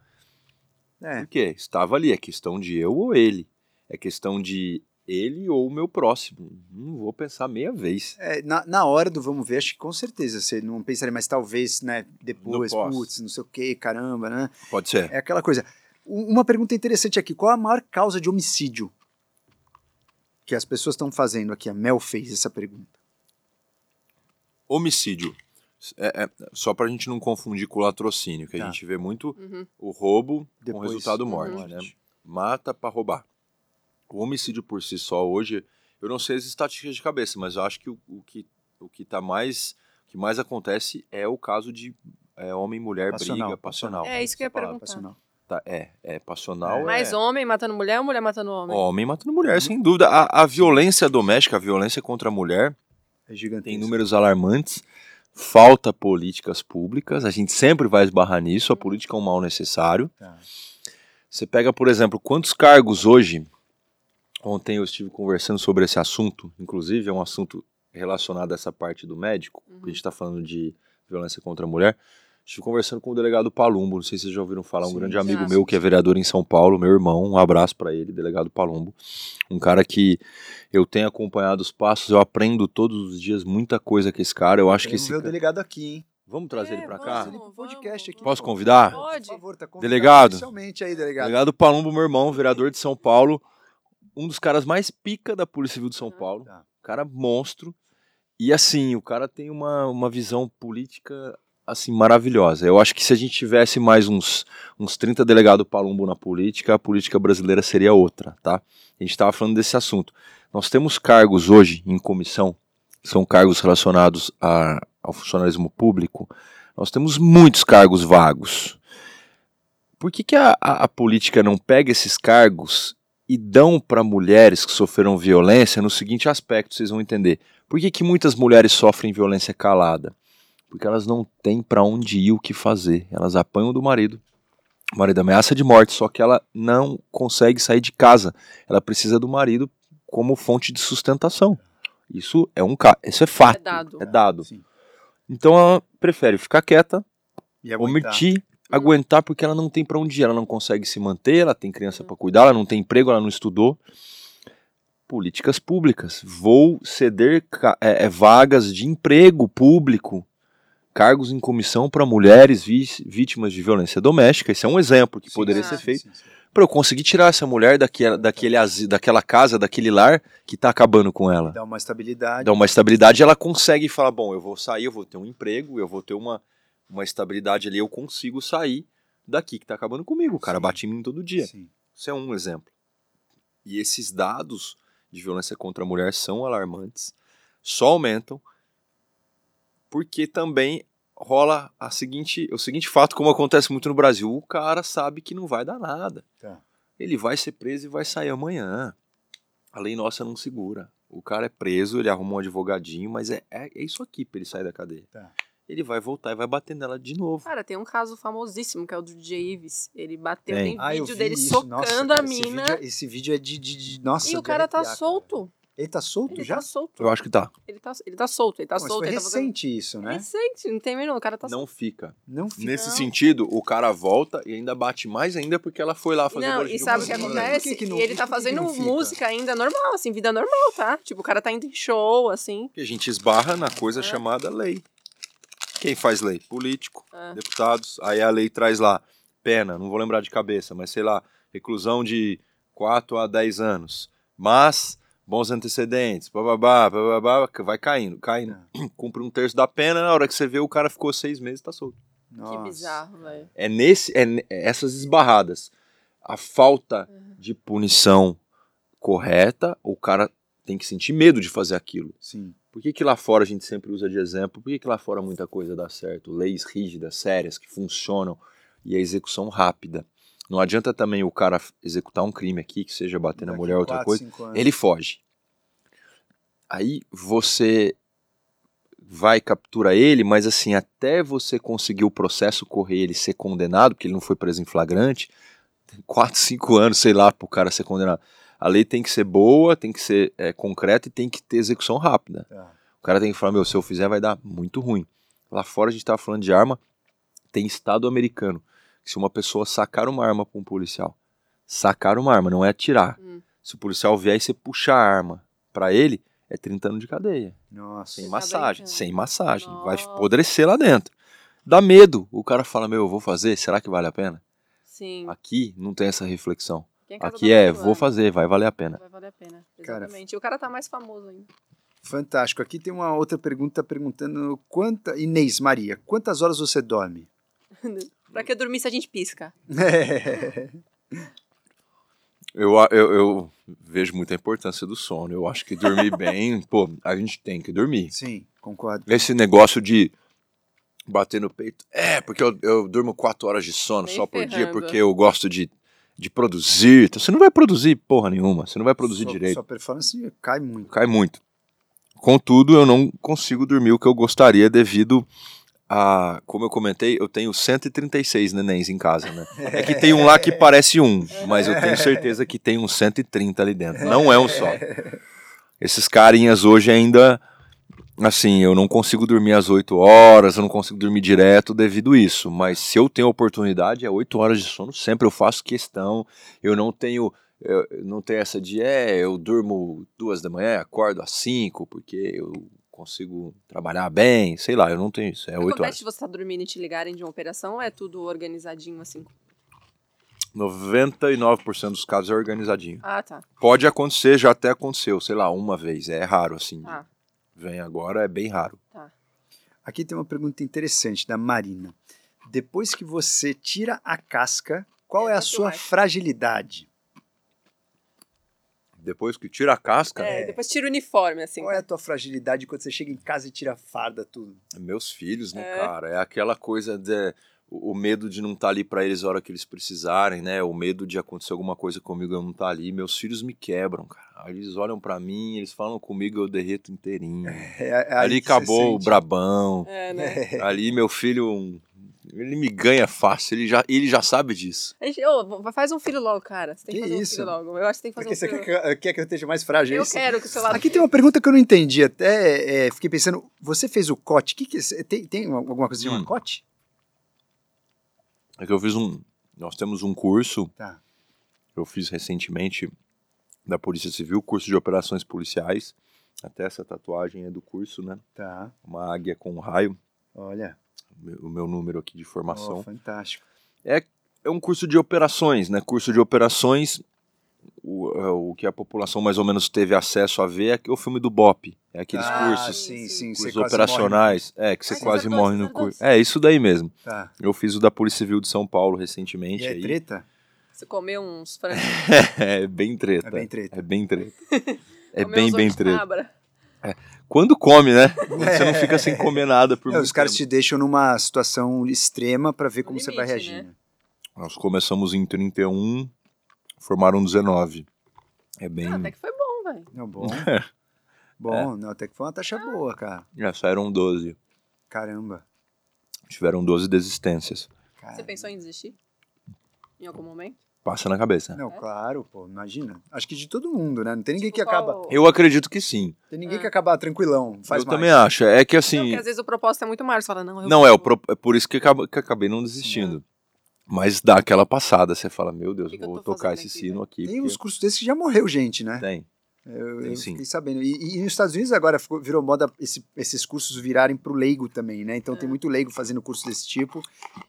É, Por quê? Estava ali, é questão de eu ou ele. É questão de ele ou o meu próximo. Não vou pensar meia vez. É, na, na hora do vamos ver, acho que com certeza você não pensaria, mas talvez, né, depois, No pós. putz, não sei o que, caramba, né? Pode ser. É aquela coisa. Uma pergunta interessante aqui: qual a maior causa de homicídio que as pessoas estão fazendo aqui? A Mel fez essa pergunta. Homicídio. É, é, só pra gente não confundir com o latrocínio, que Tá. a gente vê muito Uhum. o roubo Depois, com resultado morte, Uhum. né? Mata pra roubar. O homicídio por si só hoje, eu não sei as estatísticas de cabeça, mas eu acho que o, o que o que tá mais o que mais acontece é o caso de é, homem e mulher Passional, briga passional. É isso que eu ia perguntar. Passional. Tá, é, é passional. Mais é, homem matando mulher ou mulher matando homem? Homem matando mulher, sem dúvida. A, a violência doméstica, a violência contra a mulher, É gigantesco. tem números alarmantes. Falta políticas públicas, a gente sempre vai esbarrar nisso. A política é um mal necessário. Tá. Você pega, por exemplo, quantos cargos hoje. Ontem eu estive conversando sobre esse assunto, inclusive é um assunto relacionado a essa parte do médico, Uhum. que a gente está falando de violência contra a mulher. Estive conversando com o delegado Palumbo, não sei se vocês já ouviram falar, um Sim, grande já. amigo meu que é vereador em São Paulo, meu irmão, um abraço para ele, delegado Palumbo. Um cara que eu tenho acompanhado os passos, eu aprendo todos os dias muita coisa com esse cara. Eu acho que Queremos esse ver o cara... delegado aqui, hein? Vamos trazer É, ele para vamos, cá? Pro podcast aqui. Posso convidar? Pode. Por favor, tá convidado Delegado. Aí, delegado. Delegado Palumbo, meu irmão, vereador de São Paulo, um dos caras mais pica da Polícia Civil de São Paulo, Tá. cara monstro. E assim, o cara tem uma, uma visão política assim maravilhosa. Eu acho que se a gente tivesse mais uns uns 30 delegados Palumbo na política, a política brasileira seria outra, tá? A gente estava falando desse assunto. Nós temos cargos hoje em comissão, são cargos relacionados a, ao funcionalismo público. Nós temos muitos cargos vagos. Por que, que a, a, a política não pega esses cargos e dão para mulheres que sofreram violência no seguinte aspecto, vocês vão entender. Por que, que muitas mulheres sofrem violência calada? Porque elas não têm para onde ir o que fazer. Elas apanham do marido. O marido ameaça de morte, só que ela não consegue sair de casa. Ela precisa do marido como fonte de sustentação. Isso é um ca... isso é fato. É dado. É dado. Sim. Então ela prefere ficar quieta, E aguentar. omitir, aguentar porque ela não tem pra onde ir, ela não consegue se manter, ela tem criança pra cuidar, ela não tem emprego, ela não estudou. Políticas públicas. Vou ceder ca- é, é, vagas de emprego público, cargos em comissão para mulheres vítimas de violência doméstica. Esse é um exemplo que Sim, poderia ser feito. Para eu conseguir tirar essa mulher daquela, daquele, daquela casa, daquele lar que tá acabando com ela Dá uma estabilidade. dá uma estabilidade, ela consegue falar, bom, eu vou sair, eu vou ter um emprego, eu vou ter uma, uma estabilidade ali, eu consigo sair daqui que tá acabando comigo. O cara Sim. bate em mim todo dia. Sim. Isso é um exemplo. E esses dados de violência contra a mulher são alarmantes, só aumentam, porque também rola a seguinte, o seguinte fato, como acontece muito no Brasil, o cara sabe que não vai dar nada. Tá. Ele vai ser preso e vai sair amanhã. A lei nossa não segura. O cara é preso, ele arruma um advogadinho, mas é, é, é isso aqui pra ele sair da cadeia. Tá. ele vai voltar e vai bater nela de novo. Cara, tem um caso famosíssimo, que é o do DJ Ives. Ele bateu, Tem. tem Ah, vídeo dele isso. socando Nossa, a cara, esse mina. vídeo é- Esse vídeo é de. de, de- nossa, E o cara tá arrepiar, cara. Solto. Ele tá solto Ele já? tá solto. Eu acho que tá. Ele tá, ele tá solto, ele tá Mas solto. foi ele tá fazendo- recente isso, É né? recente, não tem menor. O cara tá Não fica. Não fica. Nesse Não. sentido, o cara volta e ainda bate mais ainda porque ela foi lá fazer Não, e sabe o que acontece? Por que que não- e ele tá fazendo música ainda normal, assim, vida normal, tá? Tipo, o cara tá indo em show, assim. Que a gente esbarra na coisa É. chamada lei. Quem faz lei? Político, É. deputados. Aí a lei traz lá pena, não vou lembrar de cabeça, mas sei lá, reclusão de 4 a 10 anos. Mas bons antecedentes, bababá, bababá, que vai caindo, caindo. Cumpre um terço da pena, na hora que você vê o cara ficou seis meses, tá solto. Nossa. Que bizarro, velho. É nesse, é é essas esbarradas. A falta de punição correta, o cara tem que sentir medo de fazer aquilo. Sim. Por que, que lá fora a gente sempre usa de exemplo? Por que, que lá fora muita coisa dá certo? Leis rígidas, sérias, que funcionam e a execução rápida. Não adianta também o cara executar um crime aqui, que seja bater na Daqui mulher, outra quatro, coisa. Ele foge. Aí você vai captura ele, mas assim, até você conseguir o processo correr, ele ser condenado, porque ele não foi preso em flagrante, tem 4, 5 anos, sei lá, pro cara ser condenado. A lei tem que ser boa, tem que ser é, concreta e tem que ter execução rápida. Tá. O cara tem que falar, meu, se eu fizer vai dar muito ruim. Lá fora a gente tava falando de arma, tem estado americano, se uma pessoa sacar uma arma para um policial, sacar uma arma, não é atirar. Hum. Se o policial vier e você puxar a arma para ele, é 30 anos de cadeia. Nossa. Sem massagem, sem massagem. Vai Nossa. apodrecer lá dentro. Dá medo. O cara fala, meu, eu vou fazer, será que vale a pena? Sim. Aqui não tem essa reflexão. Casa Aqui é, vou fazer, vai valer a pena. Vai valer a pena. Cara, Exatamente. E o cara tá mais famoso ainda. Fantástico. Aqui tem uma outra pergunta perguntando quanta Inês Maria, quantas horas você dorme? pra que dormir se a gente pisca? Eu, a- eu, eu vejo muita importância do sono. Eu acho que dormir bem, pô, a gente tem que dormir. Sim, concordo. Esse negócio de bater no peito, é, porque eu, eu durmo quatro horas de sono só por dia, porque eu gosto de, de produzir. Então, você não vai produzir porra nenhuma, você não vai produzir sua, direito. Sua performance cai muito. Cai muito. Contudo, eu não consigo dormir o que eu gostaria devido a, como eu comentei, eu tenho 136 nenéns em casa, né? É que tem um lá que parece um, mas eu tenho certeza que tem uns 130 ali dentro. Não é um só. Esses carinhas hoje ainda, assim, eu não consigo dormir às 8 horas, eu não consigo dormir direto devido a isso. Mas se eu tenho oportunidade, é 8 horas de sono sempre. Eu faço questão. Eu não tenho. Eu não tenho essa de, é, eu durmo duas da manhã, acordo às 5, porque eu consigo trabalhar bem, sei lá, eu não tenho isso. É 8 Acontece horas. de você tá dormindo e te ligarem de uma operação ou é tudo organizadinho assim? 99% dos casos é organizadinho. Ah, tá. Pode acontecer, já até aconteceu, sei lá, uma vez. É raro, assim. Ah, Vem agora, é bem raro. tá. Aqui tem uma pergunta interessante da Marina. Depois que você tira a casca, qual é a Muito sua mais. fragilidade? Depois que tira a casca, É, depois tira o uniforme, assim. Qual é a tua fragilidade quando você chega em casa e tira a farda, tudo? meus filhos, né, É. cara? É aquela coisa de o o medo de não estar ali pra eles a hora que eles precisarem, né? O medo de acontecer alguma coisa comigo e eu não estar ali. Meus filhos me quebram, cara. Eles olham pra mim, eles falam comigo, eu derreto inteirinho. É, é ali acabou o sente. brabão. É, né? Ali meu filho, um- ele me ganha fácil, ele já, ele já sabe disso. A gente, ô, v- faz um filho logo, cara. Você tem que, Que fazer isso? um filho logo. Eu acho que tem que fazer Porque um você filho quer que, quer que eu esteja mais frágil? é Eu isso? quero que o seu lado. Aqui tem uma pergunta que eu não entendi. Até é, fiquei pensando, você fez o cote? Que que, é- tem, tem alguma coisa de Hum. um cote? É que eu fiz um. Nós temos um curso, Tá. eu fiz recentemente da Polícia Civil, curso de operações policiais. Até essa tatuagem é do curso, né? Tá. Uma águia com um raio, Olha. o meu- o meu número aqui de formação. Oh, fantástico. É um curso de operações, né? Curso de operações, o, é, o que a população mais ou menos teve acesso a ver é o filme do BOP. É aqueles ah, cursos, sim, Sim, cursos operacionais. É, que você Ah, quase morre no curso. É, isso daí mesmo. Tá. Eu fiz o da Polícia Civil de São Paulo recentemente. E é aí. treta? Você comeu uns frangos. É bem treta. É bem treta. É bem treta. É bem, bem treta. Cabra. Quando come, né? Você não fica sem comer nada por muito os caras tempo. te deixam numa situação extrema pra ver como você vai limite, reagir. né? né? Nós começamos em 31, formaram 19. É bem. Ah, até que foi bom, velho. Não, bom. É. Bom, não, até que foi uma taxa boa, cara. Já saíram 12. Caramba. Tiveram 12 desistências. Cara, Você pensou em desistir? Em algum momento? Passa na cabeça. Não, claro, pô, imagina. Acho que de todo mundo, né? Não tem ninguém Tipo, que acaba. qual- Eu acredito que sim. Tem ninguém Ah. que acaba tranquilão. Faz eu mais. também acho. É que Não, assim. porque às vezes o propósito é muito maior. Você fala, não, eu Não, é, o vou. pro- é por isso que, acaba- que acabei não desistindo. Mas dá aquela passada, você fala, meu Deus, Que que vou tô tocar esse aqui, sino aqui. Tem porque- uns cursos desses que já morreu gente, né? Tem. Eu, eu fiquei sabendo. E, e- e nos Estados Unidos agora ficou- virou moda esse- esses cursos virarem pro leigo também, né? Então tem muito leigo fazendo curso desse tipo.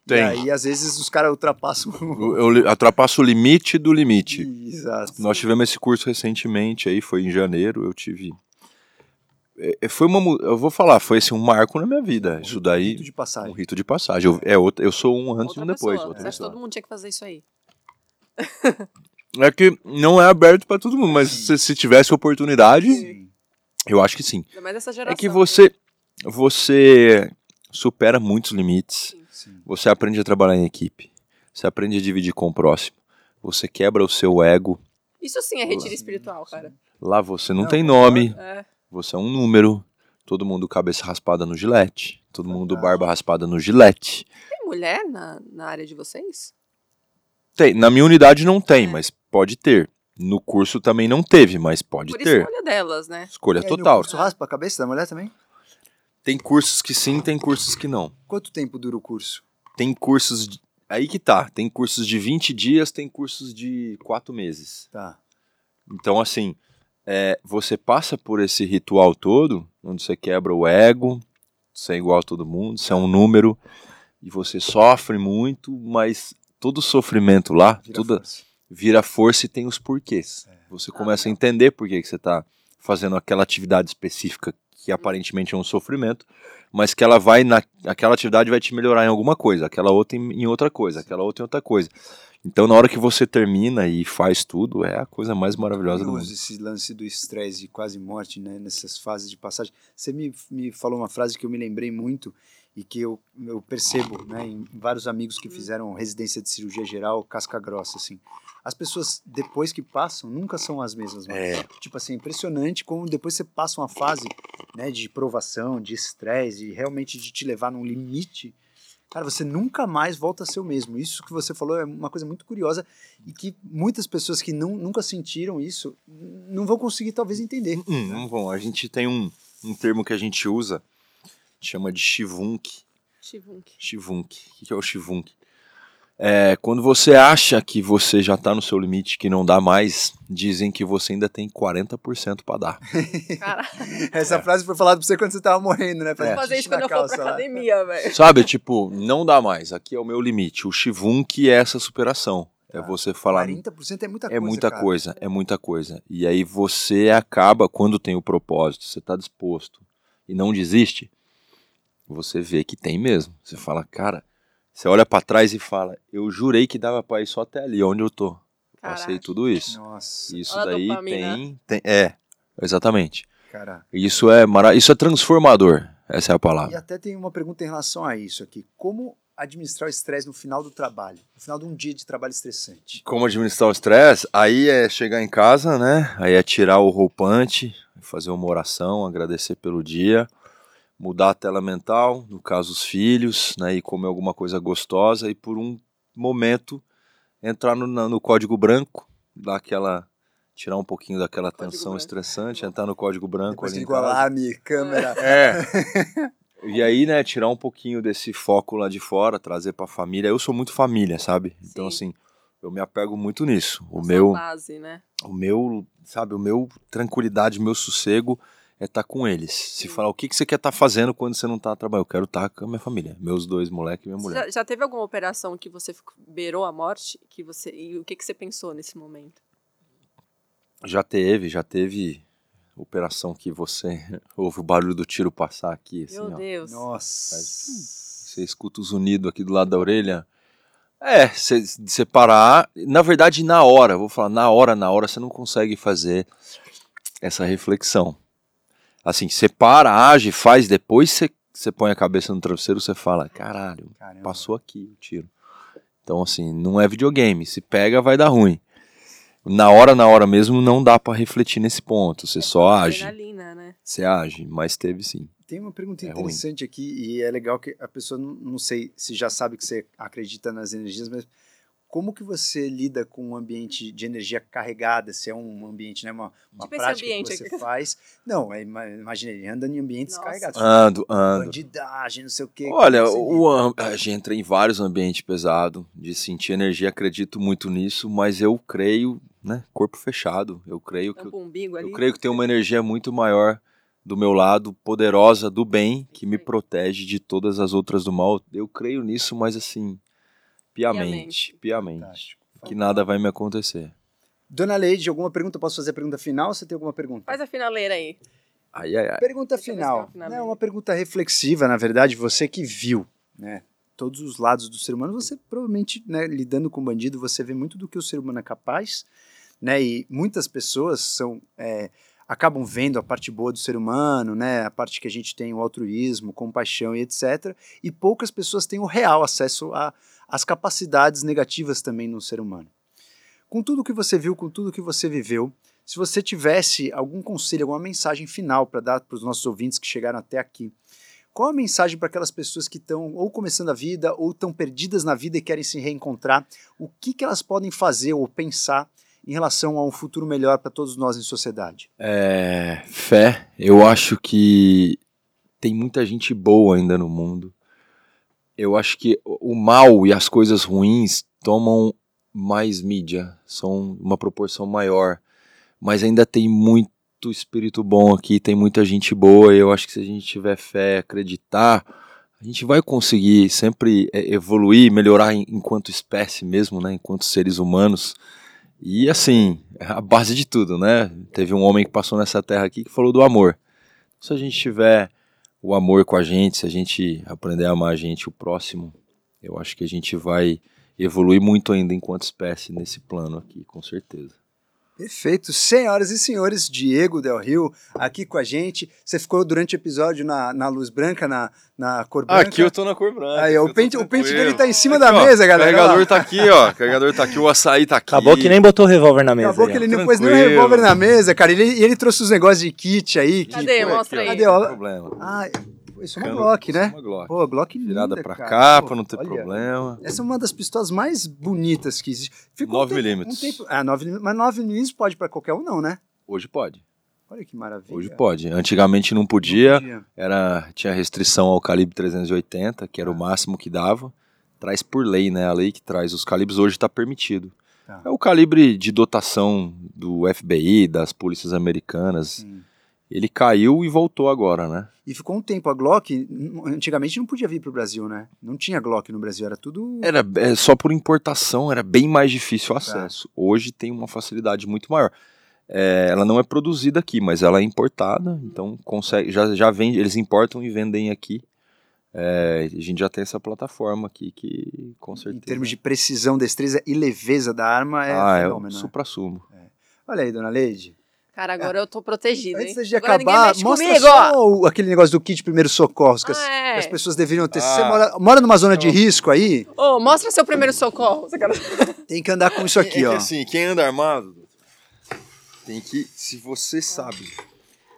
Tem. E aí, às vezes, os caras ultrapassam. Eu, eu li- ultrapasso o limite do limite. Exato. Nós tivemos esse curso recentemente aí, foi em janeiro, eu tive. É, é, foi uma. Eu vou falar, foi assim, um marco na minha vida. Isso daí. Rito de Um passagem. rito de passagem. Eu, é eu sou um antes e Outra um depois. pessoa. outra Você acha que pessoa. todo mundo tinha que fazer isso aí? É que não é aberto pra todo mundo, mas se, se tivesse oportunidade, Sim. eu acho que sim. Ainda mais essa geração. É que você você supera muitos limites. Sim. Sim. Você aprende a trabalhar em equipe. Você aprende a dividir com o próximo. Você quebra o seu ego. Isso sim é retiro espiritual, cara. Lá você não, Não, tem concordo. nome, É. você é um número. Todo mundo cabeça raspada no gilete. Todo mundo barba raspada no gilete. Tem mulher na, na área de vocês? Tem, na minha unidade não tem, É. mas pode ter. No curso também não teve, mas pode Por ter. escolha delas, né? Escolha E aí, no total. curso raspa a cabeça da mulher também? Tem cursos que sim, tem cursos que não. Quanto tempo dura o curso? Tem cursos. de- Aí que tá. Tem cursos de 20 dias, tem cursos de 4 meses. Tá. Então, assim, é, você passa por esse ritual todo, onde você quebra o ego, você é igual a todo mundo, você é um número, e você sofre muito, mas todo sofrimento lá, Vira toda, força. Vira força e tem os porquês. Você começa a entender por que, que você está fazendo aquela atividade específica que aparentemente é um sofrimento, mas que ela vai na aquela atividade vai te melhorar em alguma coisa, aquela outra em, em outra coisa, aquela outra em outra coisa. Então na hora que você termina e faz tudo, é a coisa mais maravilhosa do mundo. esse lance do estresse e quase morte, né? Nessas fases de passagem. Você me, me falou uma frase que eu me lembrei muito e que eu, eu percebo, né? Em vários amigos que fizeram residência de cirurgia geral, casca grossa, assim. As pessoas, depois que passam, nunca são as mesmas mais. É. Tipo assim, é impressionante como depois você passa uma fase né, de provação, de estresse, e realmente de te levar num limite. Cara, você nunca mais volta a ser o mesmo. Isso que você falou é uma coisa muito curiosa e que muitas pessoas que não, nunca sentiram isso não vão conseguir talvez entender. Hum, não vão. A gente tem um, um termo que a gente usa, chama de shivunk. Chivunk. Shivunk. O que é o shivunk? É, quando você acha que você já está no seu limite, que não dá mais, dizem que você ainda tem 40% para dar. Cara, Essa frase foi falada pra você quando você tava morrendo, né? vou Fazendo fazer isso quando eu for pra academia, velho. Sabe, tipo, não dá mais. Aqui é o meu limite. O shivunk é essa superação. É Tá. você falar. 40% é muita É coisa. muita cara. coisa, é muita coisa. E aí você acaba, quando tem o propósito, você está disposto e não desiste, você vê que tem mesmo. Você fala, cara, você olha para trás e fala, eu jurei que dava para ir só até ali, onde eu tô. Passei Caraca. tudo isso. Nossa, Isso Olha daí tem, tem. É, exatamente. cara. Isso é, mara... isso é transformador. Essa é a E palavra. até tem uma pergunta em relação a isso aqui. Como administrar o estresse no final do trabalho? No final de um dia de trabalho estressante? Como administrar o estresse? Aí é chegar em casa, né? Aí é tirar o roupante, fazer uma oração, agradecer pelo dia, mudar a tela mental, no caso os filhos, né? E comer alguma coisa gostosa e por um momento entrar no, no código branco, dar aquela tirar um pouquinho daquela Código tensão branco. estressante, entrar no código branco Depois ali alarme, câmera. É. E aí, né, tirar um pouquinho desse foco lá de fora, trazer pra família. Eu sou muito família, sabe? Então, Sim. assim, eu me apego muito nisso. O Sua meu, base, né? o meu, sabe, o meu tranquilidade, o meu sossego é estar com eles. Se falar o que, que você quer estar fazendo quando você não tá trabalhando, eu quero estar com a minha família, meus dois moleques e minha mulher. Já, já teve alguma operação que você beirou a morte? Que você, e o que, que você pensou nesse momento? Já teve, já teve operação que você ouve o barulho do tiro passar aqui, assim, Meu ó. Deus. Nossa. Você escuta os unidos aqui do lado da orelha. É, você separar. Na verdade, na hora, vou falar, na hora, na hora, você não consegue fazer essa reflexão. Assim, separa, age, faz, depois você, você põe a cabeça no travesseiro, você fala, caralho, Caramba. passou aqui o tiro. Então, assim, não é videogame. Se pega, vai dar ruim. Na hora, na hora mesmo, não dá pra refletir nesse ponto. Você só age. Adrenalina, né? Você age, mas teve sim. Tem uma pergunta É ruim. interessante aqui e é legal que a pessoa não, não sei se já sabe que você acredita nas energias, mas como que você lida com um ambiente de energia carregada? Se é um ambiente, né, uma, uma Tipo esse prática ambiente que você aqui. faz? Não, é, ima- imagina, ele anda em ambientes Nossa. carregados. Ando, ando. Bandidagem, não sei o quê. Olha, lida? o, a gente entra em vários ambientes pesados, de sentir energia, acredito muito nisso, mas eu creio, né, corpo fechado, eu creio que Tampa umbigo ali. eu creio que tem uma energia muito maior do meu lado, poderosa, do bem, que me protege de todas as outras do mal. Eu creio nisso, mas assim, piamente, Piamente. piamente, que nada vai me acontecer. Dona Leide, alguma pergunta? Posso fazer a pergunta final ou você tem alguma pergunta? Faz a finaleira aí. Ai, ai, ai. Pergunta Deixa final. É mesmo. uma pergunta reflexiva, na verdade, você que viu, né? Todos os lados do ser humano, você provavelmente, né, lidando com bandido, você vê muito do que o ser humano é capaz, né? E muitas pessoas são é, acabam vendo a parte boa do ser humano, né? A parte que a gente tem o altruísmo, compaixão e etc. E poucas pessoas têm o real acesso a- às capacidades negativas também no ser humano. Com tudo que você viu, com tudo que você viveu, se você tivesse algum conselho, alguma mensagem final para dar para os nossos ouvintes que chegaram até aqui, qual a mensagem para aquelas pessoas que estão ou começando a vida ou estão perdidas na vida e querem se reencontrar? O que, que elas podem fazer ou pensar em relação a um futuro melhor para todos nós em sociedade? É, fé, eu acho que tem muita gente boa ainda no mundo. Eu acho que o mal e as coisas ruins tomam mais mídia, são uma proporção maior. Mas ainda tem muito espírito bom aqui, tem muita gente boa. Eu acho que se a gente tiver fé, acreditar, a gente vai conseguir sempre é, evoluir, melhorar enquanto espécie mesmo, né? Enquanto seres humanos. E assim, é a base de tudo, né? Teve um homem que passou nessa terra aqui que falou do amor. Se a gente tiver o amor com a gente, se a gente aprender a amar a gente, o próximo, eu acho que a gente vai evoluir muito ainda enquanto espécie nesse plano aqui, com certeza. Perfeito. Senhoras e senhores, Diego Del Rio aqui com a gente. Você ficou durante o episódio na, na luz branca, na, na cor branca. tô na cor branca. Aí, o pente, o pente dele tá em cima Aqui, da ó, mesa, galera. O carregador tá aqui, ó. O carregador tá aqui, o açaí tá aqui. Acabou que nem botou o revólver na mesa. Acabou aí, que ele não pôs nem o revólver na mesa, cara. E ele, ele trouxe os negócios de kit aí. Que, Cadê? pô, Mostra aí. Cadê? Ó, Não tem problema. Ah, isso é uma Cano- Glock, isso é né? uma Glock. Pô, Glock linda, Virada pra cara. cá, Pô, pra não ter olha. problema. Essa é uma das pistolas mais bonitas que existe. Ficou um 9 tempo- milímetros. um tempo- Ah, 9 milímetros. Mas 9 milímetros pode pra qualquer um, não, né? Hoje pode. Olha que maravilha. Hoje pode. Antigamente não Não podia. podia. Era, tinha restrição ao calibre 380, que era o máximo que dava. Traz por lei, né? A lei que traz os calibres hoje está permitido. Tá. É o calibre de dotação do FBI, das polícias americanas. Sim. Ele caiu e voltou agora, né? E ficou um tempo. A Glock, antigamente não podia vir pro Brasil, né? Não tinha Glock no Brasil, era tudo. Era é, só por importação, era bem mais difícil o acesso. Hoje tem uma facilidade muito maior. É, ela não é produzida aqui, mas ela é importada, então consegue, já, já vende, eles importam e vendem aqui. É, a gente já tem essa plataforma aqui que com certeza. Em termos de precisão, destreza e leveza da arma, é ah, é fenômeno. o né? supra-sumo. Olha aí, dona Leide. Cara, agora eu tô protegida, hein? Antes de agora ninguém acabar, mostra comigo, só ó. o- aquele negócio do kit primeiros socorros que, as, Ah, é. que as pessoas deveriam ter. Ah. você mora, mora numa zona de risco aí, Ô, mostra seu primeiro socorro. Tem que andar com isso aqui, é ó. que assim, quem anda armado tem que, se você sabe,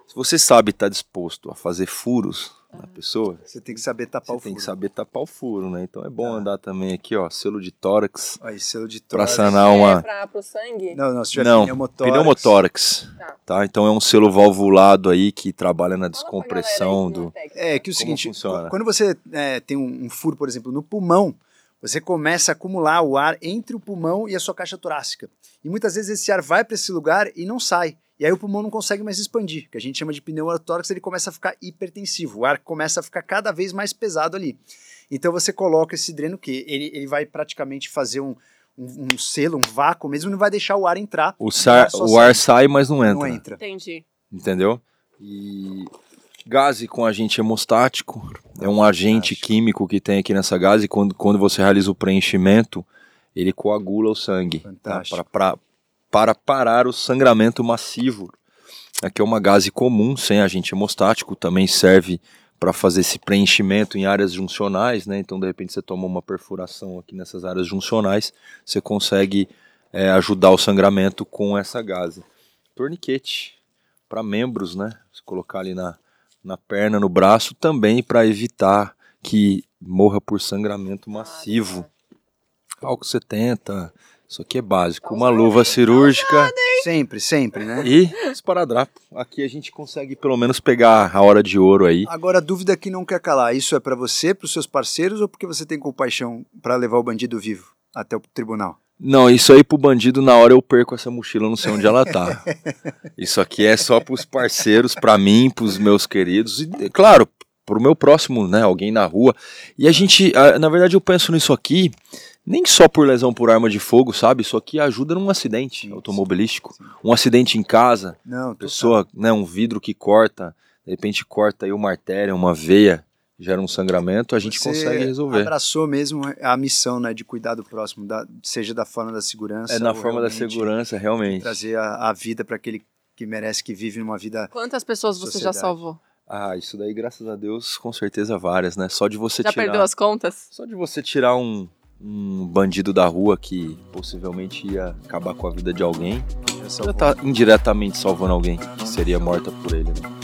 se você sabe estar disposto a fazer furos na pessoa, Você tem que saber tapar você o tem furo. que saber tapar o furo, né? Então é bom Tá. andar também aqui, ó, selo de tórax Aí, selo de pra tórax. sanar É uma pra, pro sangue? Não, não, se tiver Não, pneumotórax. pneumotórax, Tá. tá? Então é um selo valvulado aí que trabalha na pra descompressão do como técnica. É que o Como seguinte, funciona? quando você é, tem um, um furo, por exemplo, no pulmão, você começa a acumular o ar entre o pulmão e a sua caixa torácica. E muitas vezes esse ar vai para esse lugar e não sai. E aí o pulmão não consegue mais expandir, que a gente chama de pneumotórax, ele começa a ficar hipertensivo, o ar começa a ficar cada vez mais pesado ali. Então você coloca esse dreno que ele, ele vai praticamente fazer um, um, um selo, um vácuo mesmo, não vai deixar o ar entrar. o, sar, só o ar sai, mas não entra. Não entra. Entendi. entendeu? E gase com agente hemostático é um agente químico que tem aqui nessa gase e quando, quando você realiza o preenchimento, ele coagula o sangue tá? Para parar o sangramento massivo. Aqui é uma gase comum, sem agente hemostático, também serve para fazer esse preenchimento em áreas juncionais, né? Então, de repente, você toma uma perfuração aqui nessas áreas juncionais, você consegue é, ajudar o sangramento com essa gase. Torniquete para membros, né? Se colocar ali na, na perna, no braço, também para evitar que morra por sangramento massivo. Álcool 70, isso aqui é básico. Uma luva cirúrgica Sempre, sempre, né? e esparadrapo. Aqui a gente consegue pelo menos pegar a hora de ouro aí. Agora, a dúvida que não quer calar: isso é pra você, pros seus parceiros ou porque você tem compaixão pra levar o bandido vivo até o tribunal? Não, isso aí pro bandido, na hora eu perco essa mochila, não sei onde ela tá. Isso aqui é só pros parceiros, pra mim, pros meus queridos. E, claro, pro meu próximo, né? Alguém na rua. E a gente, na verdade, eu penso nisso aqui, nem só por lesão por arma de fogo, sabe? Isso aqui ajuda num acidente Sim, automobilístico. sim, sim. Um acidente em casa, Não, total. pessoa, né? Um vidro que corta, de repente corta aí uma artéria, uma veia, gera um sangramento, a gente Você consegue resolver. abraçou mesmo a missão, né, de cuidar do próximo, da- seja da forma da segurança. É na forma da segurança, realmente. Trazer a, a vida para aquele que merece, que vive numa vida. Quantas pessoas você já salvou? Ah, isso daí, graças a Deus, com certeza várias, né? Só de você Já tirar. perdeu as contas? Só de você tirar um, um bandido da rua que possivelmente ia acabar com a vida de alguém, Já tá indiretamente salvando alguém que seria morta por ele. Né?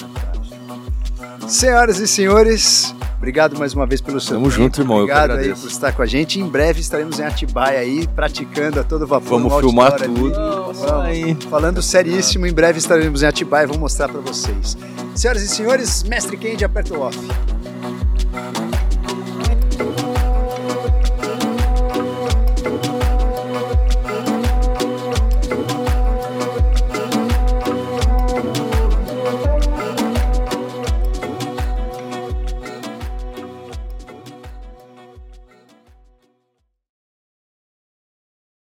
Senhoras e senhores, obrigado mais uma vez pelo seu Tamo tempo. junto, irmão, Obrigado aí por estar com a gente. Em breve estaremos em Atibaia aí, praticando a todo vapor. Vamos filmar tudo. Vamos. Falando seríssimo, em breve estaremos em Atibaia e vou mostrar para vocês. Senhoras e senhores, Mestre Kendi aperta o off.